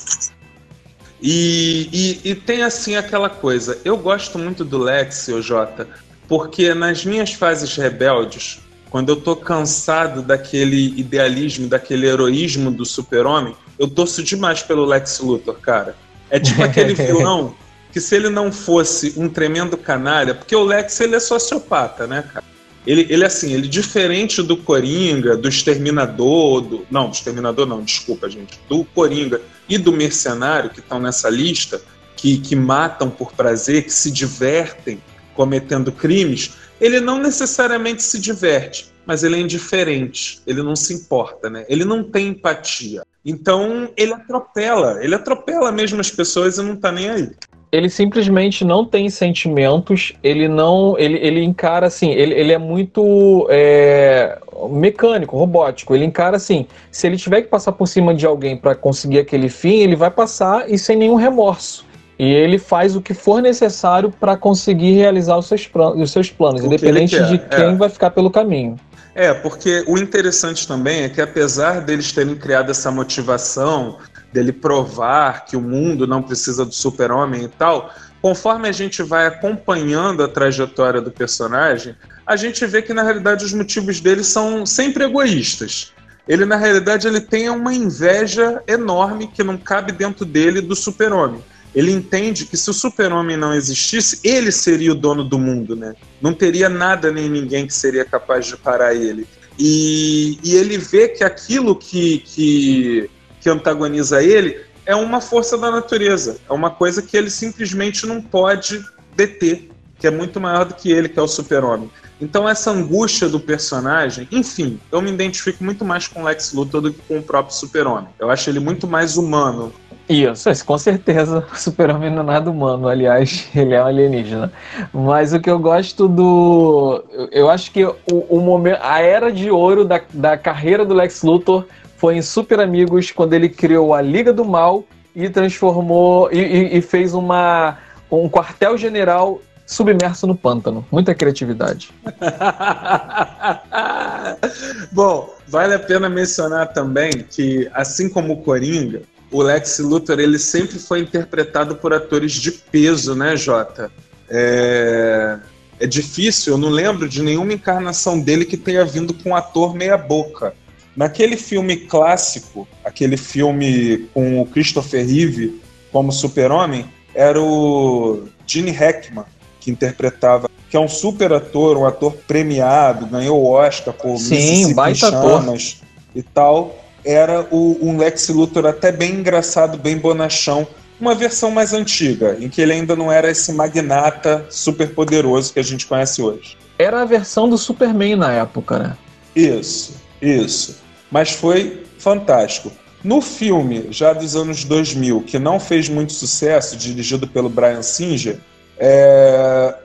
E, e, e tem assim aquela coisa, eu gosto muito do Lex, o Jota, porque nas minhas fases rebeldes, quando eu tô cansado daquele idealismo, daquele heroísmo do super-homem, eu torço demais pelo Lex Luthor, cara. É tipo aquele vilão que se ele não fosse um tremendo canalha, porque o Lex ele é sociopata, né, cara? Ele, ele assim, ele diferente do Coringa, do Exterminador, do, não, do Exterminador não, desculpa, gente, do Coringa e do Mercenário que estão nessa lista, que, que matam por prazer, que se divertem cometendo crimes, ele não necessariamente se diverte, mas ele é indiferente, ele não se importa, né? Ele não tem empatia. Então ele atropela, ele atropela mesmo as pessoas e não tá nem aí. ele simplesmente não tem sentimentos, ele não. Ele, ele encara assim, ele, ele é muito é, mecânico, robótico. Ele encara assim: se ele tiver que passar por cima de alguém para conseguir aquele fim, ele vai passar e sem nenhum remorso. E ele faz o que for necessário para conseguir realizar os seus, os seus planos, O que independente quer, de quem é. vai ficar pelo caminho. É, porque o interessante também é que apesar deles terem criado essa motivação, dele provar que o mundo não precisa do super-homem e tal, conforme a gente vai acompanhando a trajetória do personagem, a gente vê que na realidade os motivos dele são sempre egoístas. Ele na realidade ele tem uma inveja enorme que não cabe dentro dele do super-homem. Ele entende que se o super-homem não existisse, ele seria o dono do mundo, né? Não teria nada nem ninguém que seria capaz de parar ele. E, e ele vê que aquilo que, que, que antagoniza ele é uma força da natureza, é uma coisa que ele simplesmente não pode deter, que é muito maior do que ele, que é o super-homem. Então essa angústia do personagem, enfim, eu me identifico muito mais com Lex Luthor do que com o próprio super-homem. Eu acho ele muito mais humano. Isso, isso, com certeza. O super-homem não é nada humano, aliás, ele é um alienígena. Mas o que eu gosto do. eu- acho que o, o momento, a era de ouro da, da carreira do Lex Luthor foi em Super Amigos, quando ele criou a Liga do Mal e transformou. e, e- e fez uma, um quartel-general submerso no pântano. Muita criatividade. Bom, vale a pena mencionar também que, assim como o Coringa, o Lex Luthor ele sempre foi interpretado por atores de peso, né, Jota? É, é difícil, eu não lembro de nenhuma encarnação dele que tenha vindo com um ator meia-boca. Naquele filme clássico, aquele filme com o Christopher Reeve como super-homem, era o Gene Hackman que interpretava, que é um super ator, um ator premiado, ganhou o Oscar por Sim, Mississippi baita em ator. Chamas e tal. Era o, um Lex Luthor até bem engraçado, bem bonachão. Uma versão mais antiga, em que ele ainda não era esse magnata super poderoso que a gente conhece hoje. Era a versão do Superman na época, né? Isso, isso. Mas foi fantástico. No filme, já dos anos 2000, que não fez muito sucesso, dirigido pelo Brian Singer, é,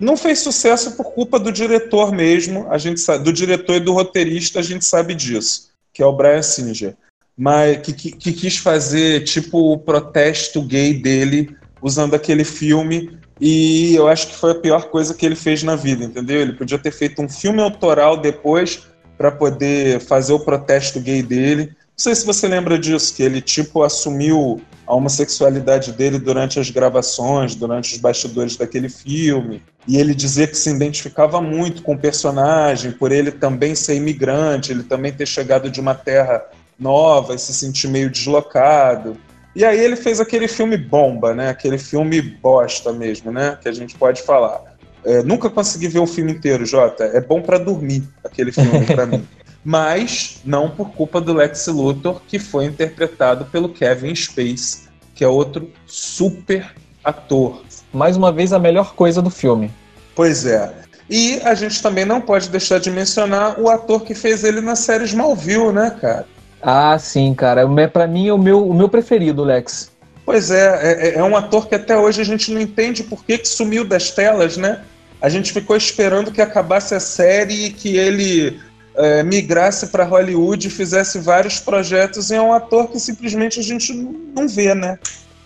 não fez sucesso por culpa do diretor mesmo, a gente sabe, do diretor e do roteirista, a gente sabe disso, que é o Brian Singer. Mas que, que, que quis fazer tipo o protesto gay dele usando aquele filme e eu acho que foi a pior coisa que ele fez na vida, entendeu? Ele podia ter feito um filme autoral depois para poder fazer o protesto gay dele sei se você lembra disso, que ele tipo assumiu a homossexualidade dele durante as gravações, durante os bastidores daquele filme. E ele dizia que se identificava muito com o personagem, por ele também ser imigrante, ele também ter chegado de uma terra nova e se sentir meio deslocado. E aí ele fez aquele filme bomba, né? Aquele filme bosta mesmo, né? Que a gente pode falar. É, nunca consegui ver o filme inteiro, Jota. É bom para dormir aquele filme para mim. Mas não por culpa do Lex Luthor, que foi interpretado pelo Kevin Space, que é outro super ator. Mais uma vez, a melhor coisa do filme. Pois é. E a gente também não pode deixar de mencionar o ator que fez ele na série Smallville, né, cara? Ah, sim, cara. Para mim é o meu, o meu preferido, Lex. Pois é, é, é, um ator que até hoje a gente não entende por que, que sumiu das telas, né? A gente ficou esperando que acabasse a série e que ele é, migrasse para Hollywood e fizesse vários projetos. E é um ator que simplesmente a gente não vê, né?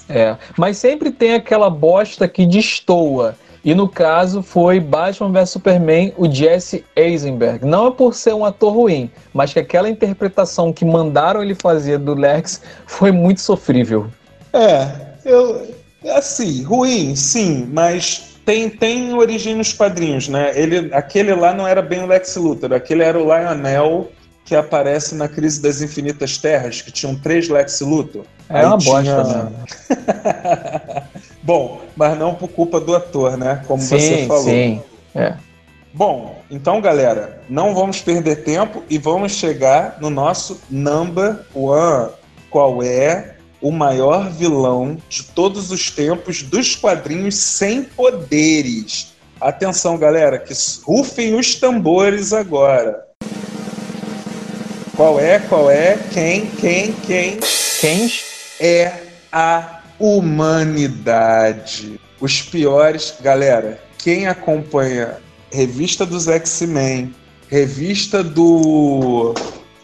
É, mas sempre tem aquela bosta que destoa. E no caso foi Batman vs Superman, o Jesse Eisenberg. Não é por ser um ator ruim, mas que aquela interpretação que mandaram ele fazer do Lex foi muito sofrível. É, eu. Assim, ruim, sim, mas tem, tem origem nos quadrinhos, né? Ele, aquele lá não era bem o Lex Luthor, aquele era o Lionel que aparece na Crise das Infinitas Terras, que tinham três Lex Luthor. É uma tinha... bosta, né? Bom, mas não por culpa do ator, né? Como sim, você falou. Sim, é. Bom, então, galera, não vamos perder tempo e vamos chegar no nosso number one. Qual é o maior vilão de todos os tempos dos quadrinhos sem poderes? Atenção, galera, que rufem os tambores agora. Qual é? Qual é? Quem? Quem? Quem? Quem? É a humanidade. Os piores, galera, quem acompanha revista dos X-Men, revista do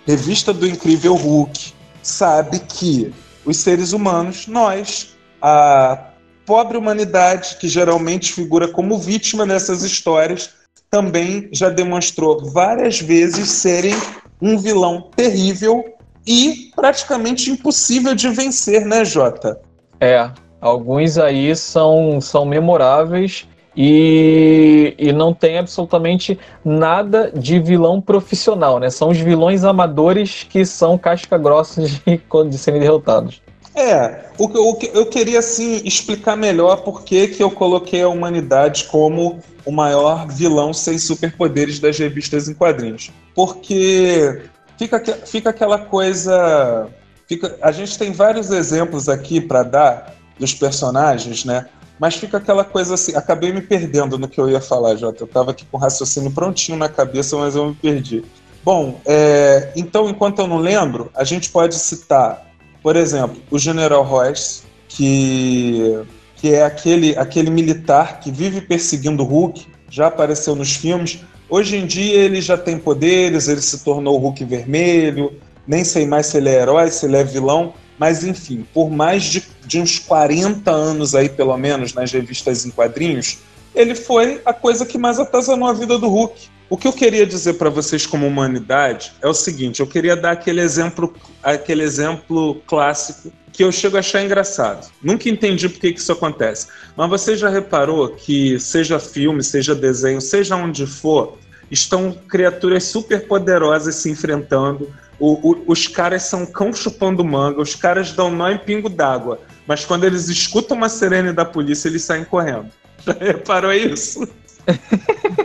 revista do Incrível Hulk, sabe que os seres humanos, nós, a pobre humanidade que geralmente figura como vítima nessas histórias, também já demonstrou várias vezes serem um vilão terrível e praticamente impossível de vencer, né, Jota? É, alguns aí são, são memoráveis e, e não tem absolutamente nada de vilão profissional, né? São os vilões amadores que são casca grossa de, de serem derrotados. É, o que eu, eu queria assim explicar melhor por que, que eu coloquei a humanidade como o maior vilão sem superpoderes das revistas em quadrinhos. Porque fica, fica aquela coisa fica, a gente tem vários exemplos aqui para dar dos personagens, né? Mas fica aquela coisa assim, acabei me perdendo no que eu ia falar, Jota. Eu estava aqui com o raciocínio prontinho na cabeça, mas eu me perdi. Bom, é, então, enquanto eu não lembro, a gente pode citar, por exemplo, o General Royce, que, que é aquele, aquele militar que vive perseguindo o Hulk, já apareceu nos filmes. Hoje em dia ele já tem poderes, ele se tornou o Hulk vermelho, nem sei mais se ele é herói, se ele é vilão, mas enfim, por mais de, de uns 40 anos aí, pelo menos, nas revistas em quadrinhos, ele foi a coisa que mais atazanou a vida do Hulk. O que eu queria dizer para vocês como humanidade é o seguinte, eu queria dar aquele exemplo, aquele exemplo clássico que eu chego a achar engraçado. Nunca entendi por que isso acontece. Mas você já reparou que seja filme, seja desenho, seja onde for, estão criaturas super poderosas se enfrentando, o, o, os caras são cão chupando manga, os caras dão nó em pingo d'água. Mas quando eles escutam uma sirene da polícia, eles saem correndo. Já reparou isso?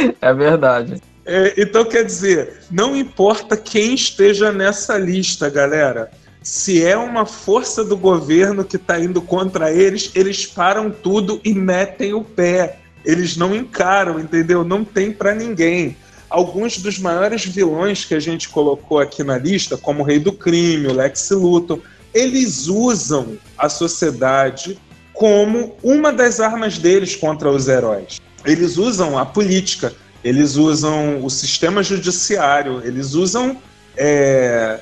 é verdade. É, então, quer dizer, não importa quem esteja nessa lista, galera. Se é uma força do governo que está indo contra eles, eles param tudo e metem o pé. Eles não encaram, entendeu? Não tem para ninguém alguns dos maiores vilões que a gente colocou aqui na lista, como o Rei do Crime, o Lex Luthor, eles usam a sociedade como uma das armas deles contra os heróis. Eles usam a política, eles usam o sistema judiciário, eles usam é,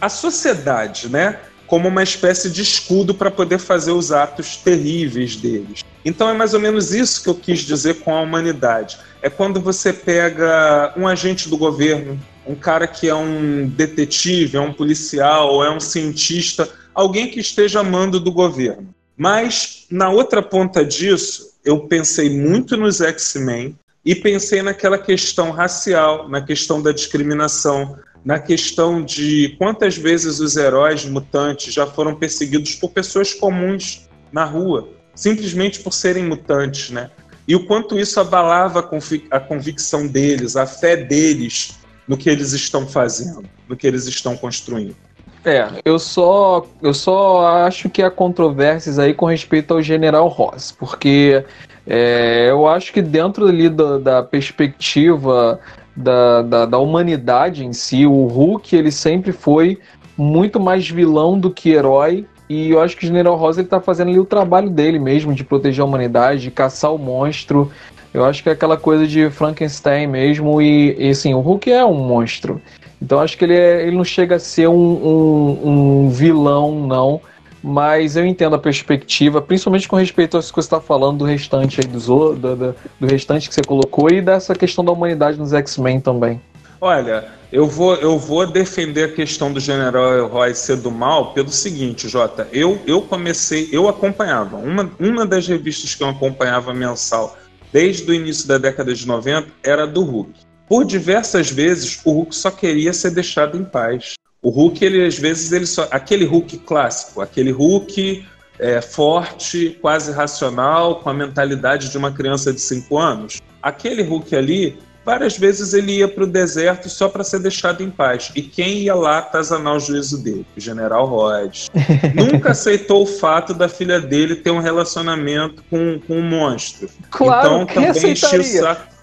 a sociedade, né? Como uma espécie de escudo para poder fazer os atos terríveis deles. Então é mais ou menos isso que eu quis dizer com a humanidade. É quando você pega um agente do governo, um cara que é um detetive, é um policial, é um cientista, alguém que esteja amando do governo. Mas na outra ponta disso, eu pensei muito nos X-Men e pensei naquela questão racial, na questão da discriminação, na questão de quantas vezes os heróis mutantes já foram perseguidos por pessoas comuns na rua, simplesmente por serem mutantes, né? E o quanto isso abalava a convicção deles, a fé deles no que eles estão fazendo, no que eles estão construindo. É, eu só, eu só acho que há controvérsias aí com respeito ao General Ross, porque é, eu acho que dentro ali do, da perspectiva da, da, da, humanidade em si, o Hulk ele sempre foi muito mais vilão do que herói. E eu acho que o General Ross ele tá fazendo ali o trabalho dele mesmo, de proteger a humanidade, de caçar o monstro. Eu acho que é aquela coisa de Frankenstein mesmo. E, e assim, o Hulk é um monstro. Então acho que ele, é, ele não chega a ser um, um, um vilão, não mas eu entendo a perspectiva, principalmente com respeito ao que você está falando do restante aí dos, do, do, do restante que você colocou e dessa questão da humanidade nos X-Men também. Olha, eu vou, eu vou defender a questão do General Roy ser do mal pelo seguinte, Jota. Eu, eu comecei, eu acompanhava, uma, uma das revistas que eu acompanhava mensal desde o início da década de 90 era do Hulk. Por diversas vezes, o Hulk só queria ser deixado em paz. O Hulk, ele às vezes, ele só. Aquele Hulk clássico, aquele Hulk é, forte, quase racional, com a mentalidade de uma criança de 5 anos. Aquele Hulk ali, várias vezes ele ia para o deserto só para ser deixado em paz. E quem ia lá atazanar o juízo dele? O General Rhodes. Nunca aceitou o fato da filha dele ter um relacionamento com, com um monstro. Claro, então também encheu o saco.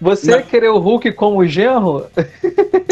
Você, querer o Hulk como genro?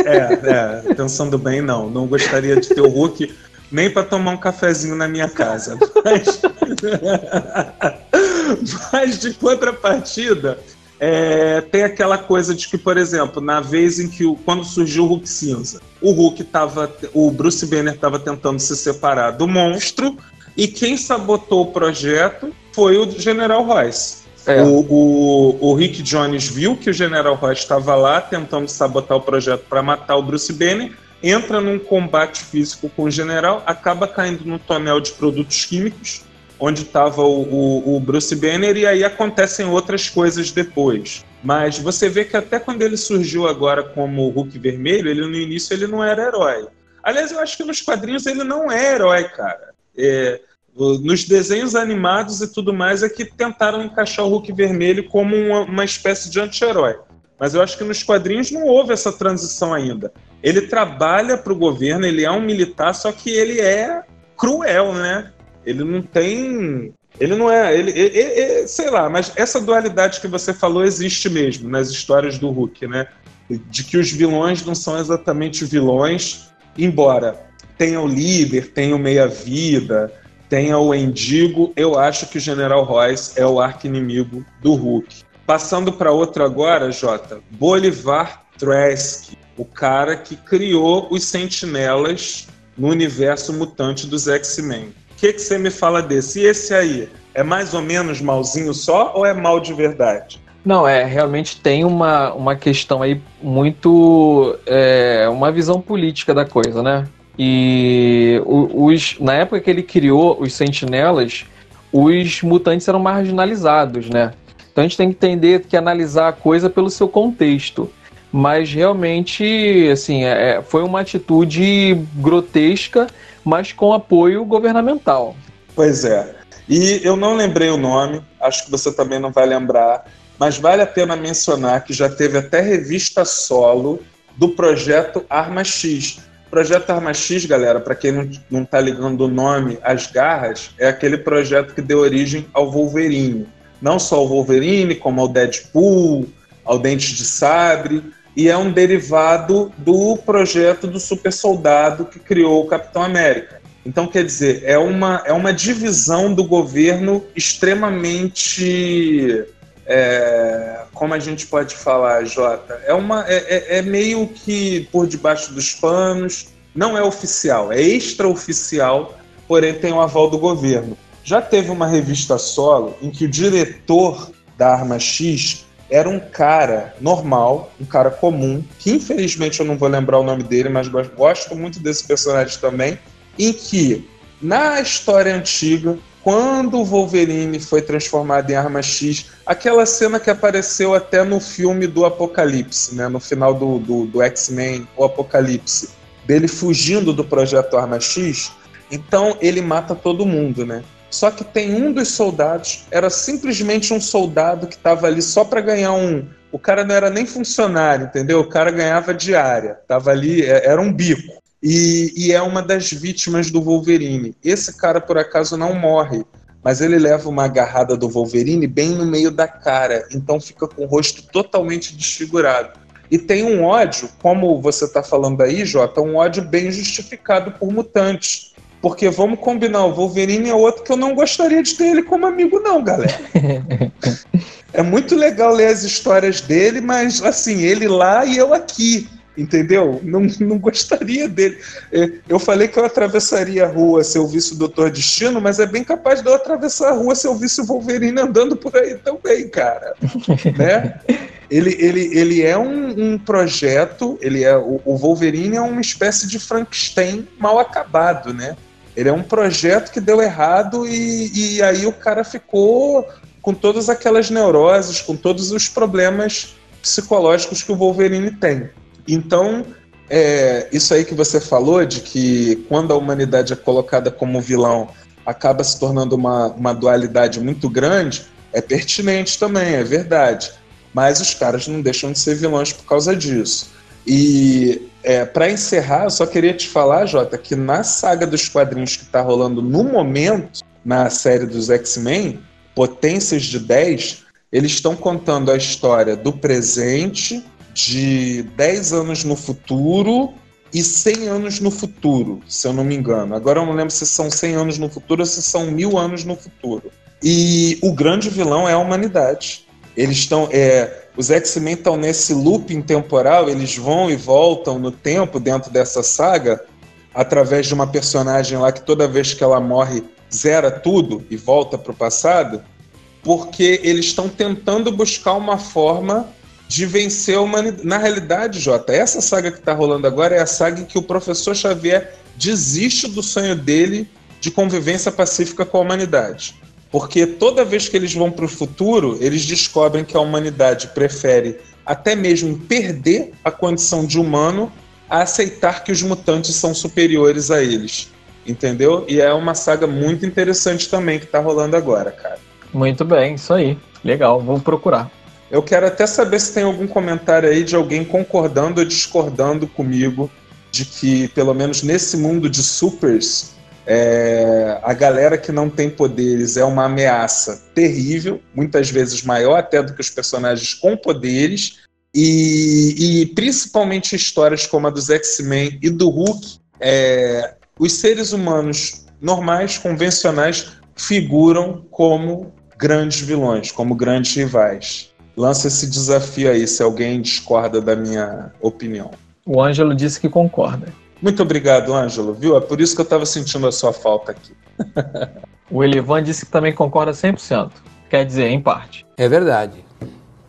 É, é, pensando bem, não. Não gostaria de ter o Hulk nem para tomar um cafezinho na minha casa. Mas, mas de contrapartida, é, tem aquela coisa de que, por exemplo, na vez em que o, quando surgiu o Hulk cinza, o Hulk tava, o Bruce Banner estava tentando se separar do monstro e quem sabotou o projeto foi o General Royce. É. O, o, o, Rick Jones viu que o General Ross estava lá tentando sabotar o projeto para matar o Bruce Banner, entra num combate físico com o general, acaba caindo no tonel de produtos químicos, onde estava o, o, Bruce Banner, e aí acontecem outras coisas depois. Mas você vê que até quando ele surgiu agora como Hulk Vermelho, ele no início ele não era herói. Aliás, eu acho que nos quadrinhos ele não é herói, cara. É, nos desenhos animados e tudo mais é que tentaram encaixar o Hulk vermelho como uma, uma espécie de anti-herói. Mas eu acho que nos quadrinhos não houve essa transição ainda. Ele trabalha para o governo, ele é um militar, só que ele é cruel, né? Ele não tem. Ele não é. Ele, ele, ele, sei lá, mas essa dualidade que você falou existe mesmo nas histórias do Hulk, né? De que os vilões não são exatamente vilões, embora tenha o líder, tenha o meia-vida, tenha o Endigo, eu acho que o General Royce é o arqui-inimigo do Hulk. Passando para outro agora, Jota, Bolivar Trask, o cara que criou os Sentinelas no universo mutante dos X-Men. O que, você me fala desse? E esse aí, é mais ou menos malzinho só ou é mal de verdade? Não, é, realmente tem uma, uma questão aí muito. É, uma visão política da coisa, né? E os, na época que ele criou os sentinelas, os mutantes eram marginalizados, né? Então a gente tem que entender que analisar a coisa pelo seu contexto. Mas realmente, assim, é, é, foi uma atitude grotesca, mas com apoio governamental. Pois é. E eu não lembrei o nome, acho que você também não vai lembrar, mas vale a pena mencionar que já teve até revista solo do projeto Arma X, Projeto Arma X, galera, para quem não, não tá ligando o nome às garras, é aquele projeto que deu origem ao Wolverine. Não só ao Wolverine, como ao Deadpool, ao Dente de Sabre, e é um derivado do projeto do super soldado que criou o Capitão América. Então, quer dizer, é uma, é uma divisão do governo extremamente é, como a gente pode falar, Jota? É, uma, é, é, é meio que por debaixo dos panos, não é oficial, é extraoficial, porém tem o aval do governo. Já teve uma revista solo em que o diretor da Arma X era um cara normal, um cara comum, que infelizmente eu não vou lembrar o nome dele, mas gosto, gosto muito desse personagem também, em que na história antiga, quando o Wolverine foi transformado em Arma X, aquela cena que apareceu até no filme do Apocalipse, né, no final do, do, do X-Men, o Apocalipse, dele fugindo do projeto Arma X, então ele mata todo mundo, né? Só que tem um dos soldados, era simplesmente um soldado que estava ali só para ganhar um. O cara não era nem funcionário, entendeu? O cara ganhava diária, tava ali, é, era um bico. E, e é uma das vítimas do Wolverine. Esse cara, por acaso, não morre, mas ele leva uma agarrada do Wolverine bem no meio da cara, então fica com o rosto totalmente desfigurado. E tem um ódio, como você está falando aí, Jota, um ódio bem justificado por mutantes. Porque vamos combinar, o Wolverine é outro que eu não gostaria de ter ele como amigo, não, galera. é muito legal ler as histórias dele, mas assim, ele lá e eu aqui. Entendeu? Não, não gostaria dele. É, eu falei que eu atravessaria a rua se eu visse o Doutor Destino, mas é bem capaz de eu atravessar a rua se eu visse o Wolverine andando por aí também, cara. né? Ele, ele, ele é um, um projeto, ele é o, o Wolverine é uma espécie de Frankenstein mal acabado, né? Ele é um projeto que deu errado e, e aí o cara ficou com todas aquelas neuroses, com todos os problemas psicológicos que o Wolverine tem. Então, é, isso aí que você falou, de que quando a humanidade é colocada como vilão, acaba se tornando uma, uma dualidade muito grande, é pertinente também, é verdade. Mas os caras não deixam de ser vilões por causa disso. E é, para encerrar, eu só queria te falar, Jota, que na saga dos quadrinhos que está rolando no momento, na série dos X-Men, Potências de 10, eles estão contando a história do presente, de 10 anos no futuro e 100 anos no futuro, se eu não me engano. Agora eu não lembro se são 100 anos no futuro ou se são mil anos no futuro. E o grande vilão é a humanidade. Eles estão. É, os X-Men estão nesse looping temporal, eles vão e voltam no tempo dentro dessa saga, através de uma personagem lá que toda vez que ela morre zera tudo e volta para o passado, porque eles estão tentando buscar uma forma de vencer a humanidade. Na realidade, Jota, essa saga que está rolando agora é a saga em que o professor Xavier desiste do sonho dele de convivência pacífica com a humanidade. Porque toda vez que eles vão para o futuro, eles descobrem que a humanidade prefere até mesmo perder a condição de humano a aceitar que os mutantes são superiores a eles. Entendeu? E é uma saga muito interessante também que está rolando agora, cara. Muito bem, isso aí. Legal, vou procurar. Eu quero até saber se tem algum comentário aí de alguém concordando ou discordando comigo de que, pelo menos nesse mundo de supers, é, a galera que não tem poderes é uma ameaça terrível, muitas vezes maior até do que os personagens com poderes, e, e principalmente histórias como a dos X-Men e do Hulk, é, os seres humanos normais, convencionais, figuram como grandes vilões, como grandes rivais lança esse desafio aí, se alguém discorda da minha opinião. O Ângelo disse que concorda. Muito obrigado, Ângelo, viu? É por isso que eu estava sentindo a sua falta aqui. o Elivan disse que também concorda 100%. Quer dizer, em parte. É verdade.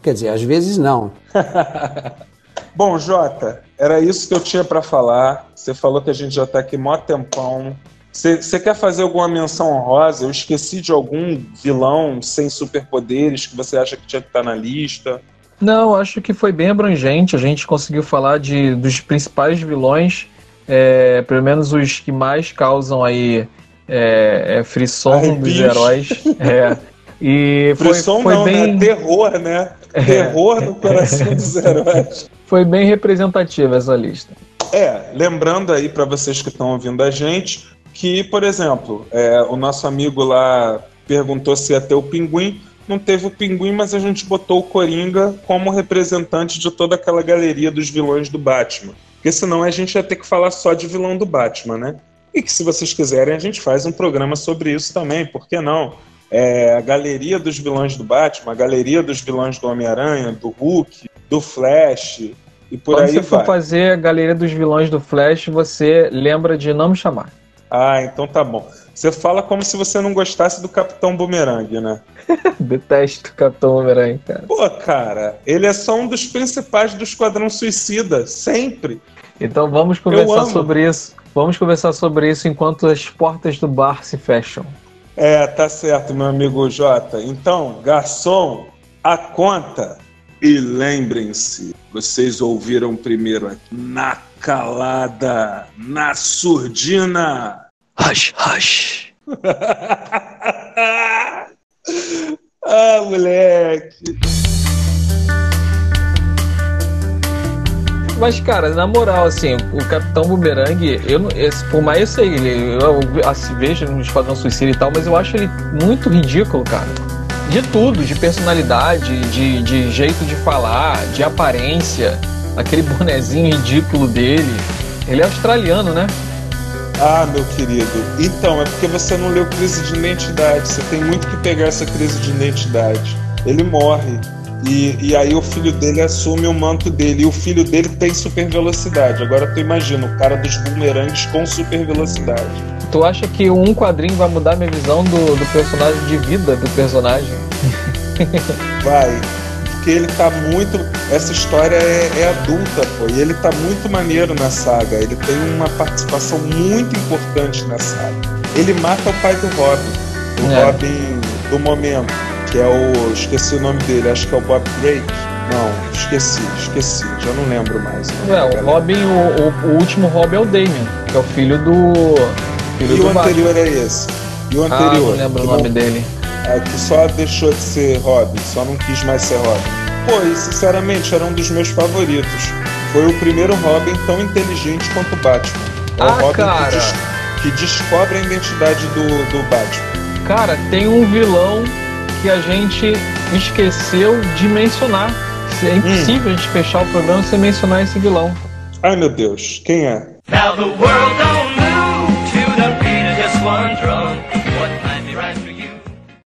Quer dizer, às vezes não. Bom, Jota, era isso que eu tinha para falar. Você falou que a gente já está aqui mó tempão. Você quer fazer alguma menção honrosa? Eu esqueci de algum vilão sem superpoderes que você acha que tinha que estar na lista? Não, acho que foi bem abrangente. A gente conseguiu falar de, dos principais vilões, é, pelo menos os que mais causam aí é, é, frisson dos heróis. É. E frisson foi, foi não, né? bem... né? Terror, né? É. Terror no coração dos heróis. Foi bem representativa essa lista. É, lembrando aí para vocês que estão ouvindo a gente, que, por exemplo, é, o nosso amigo lá perguntou se ia ter o pinguim. Não teve o pinguim, mas a gente botou o Coringa como representante de toda aquela galeria dos vilões do Batman. Porque senão a gente ia ter que falar só de vilão do Batman, né? E que se vocês quiserem, a gente faz um programa sobre isso também, por que não? É, a galeria dos vilões do Batman, a galeria dos vilões do Homem-Aranha, do Hulk, do Flash, e por Quando aí você vai. for fazer a galeria dos vilões do Flash, você lembra de não me chamar. Ah, então tá bom. Você fala como se você não gostasse do Capitão Boomerang, né? Detesto o Capitão Boomerang, cara. Pô, cara, ele é só um dos principais do Esquadrão Suicida, sempre. Então vamos conversar sobre isso. Vamos conversar sobre isso enquanto as portas do bar se fecham. É, tá certo, meu amigo Jota. Então, garçom, a conta. E lembrem-se, vocês ouviram primeiro aqui, na calada, na surdina. Hush, hush. ah, moleque. Mas, cara, na moral, assim, o Capitão Boomerang, eu, esse, por mais eu sei, ele, eu assim, vejo no Esquadrão Suicida e tal, mas eu acho ele muito ridículo, cara. De tudo, de personalidade, de, de jeito de falar, de aparência, aquele bonezinho ridículo dele. Ele é australiano, né? Ah, meu querido. Então, é porque você não leu crise de identidade. Você tem muito que pegar essa crise de identidade. Ele morre. E, e aí o filho dele assume o manto dele. E o filho dele tem super velocidade. Agora tu imagina, o cara dos bumerangues com super velocidade. Tu acha que um quadrinho vai mudar minha visão do, do personagem, de vida do personagem? Vai. Porque ele tá muito. Essa história é, é adulta, pô. E ele tá muito maneiro na saga. Ele tem uma participação muito importante na saga. Ele mata o pai do Robin. O É. Robin do momento. Que é o. Esqueci o nome dele, acho que é o Bob Drake. Não, esqueci, esqueci, já não lembro mais. É, o Robin, o, o, o último Robin é o Damien, que é o filho do. Filho E do o anterior é esse. E o Batman. anterior. Ah, não lembro o nome dele. É, que só deixou de ser Robin, só não quis mais ser Robin. Pô, e sinceramente era um dos meus favoritos. Foi o primeiro Robin tão inteligente quanto o Batman. É o Ah, Robin cara. Que, des- que descobre a identidade do, do Batman. Cara, tem um vilão que a gente esqueceu de mencionar. É impossível a gente fechar o programa sem mencionar esse vilão. Ai meu Deus, quem é? Now the world don't move to the beat of just one drum.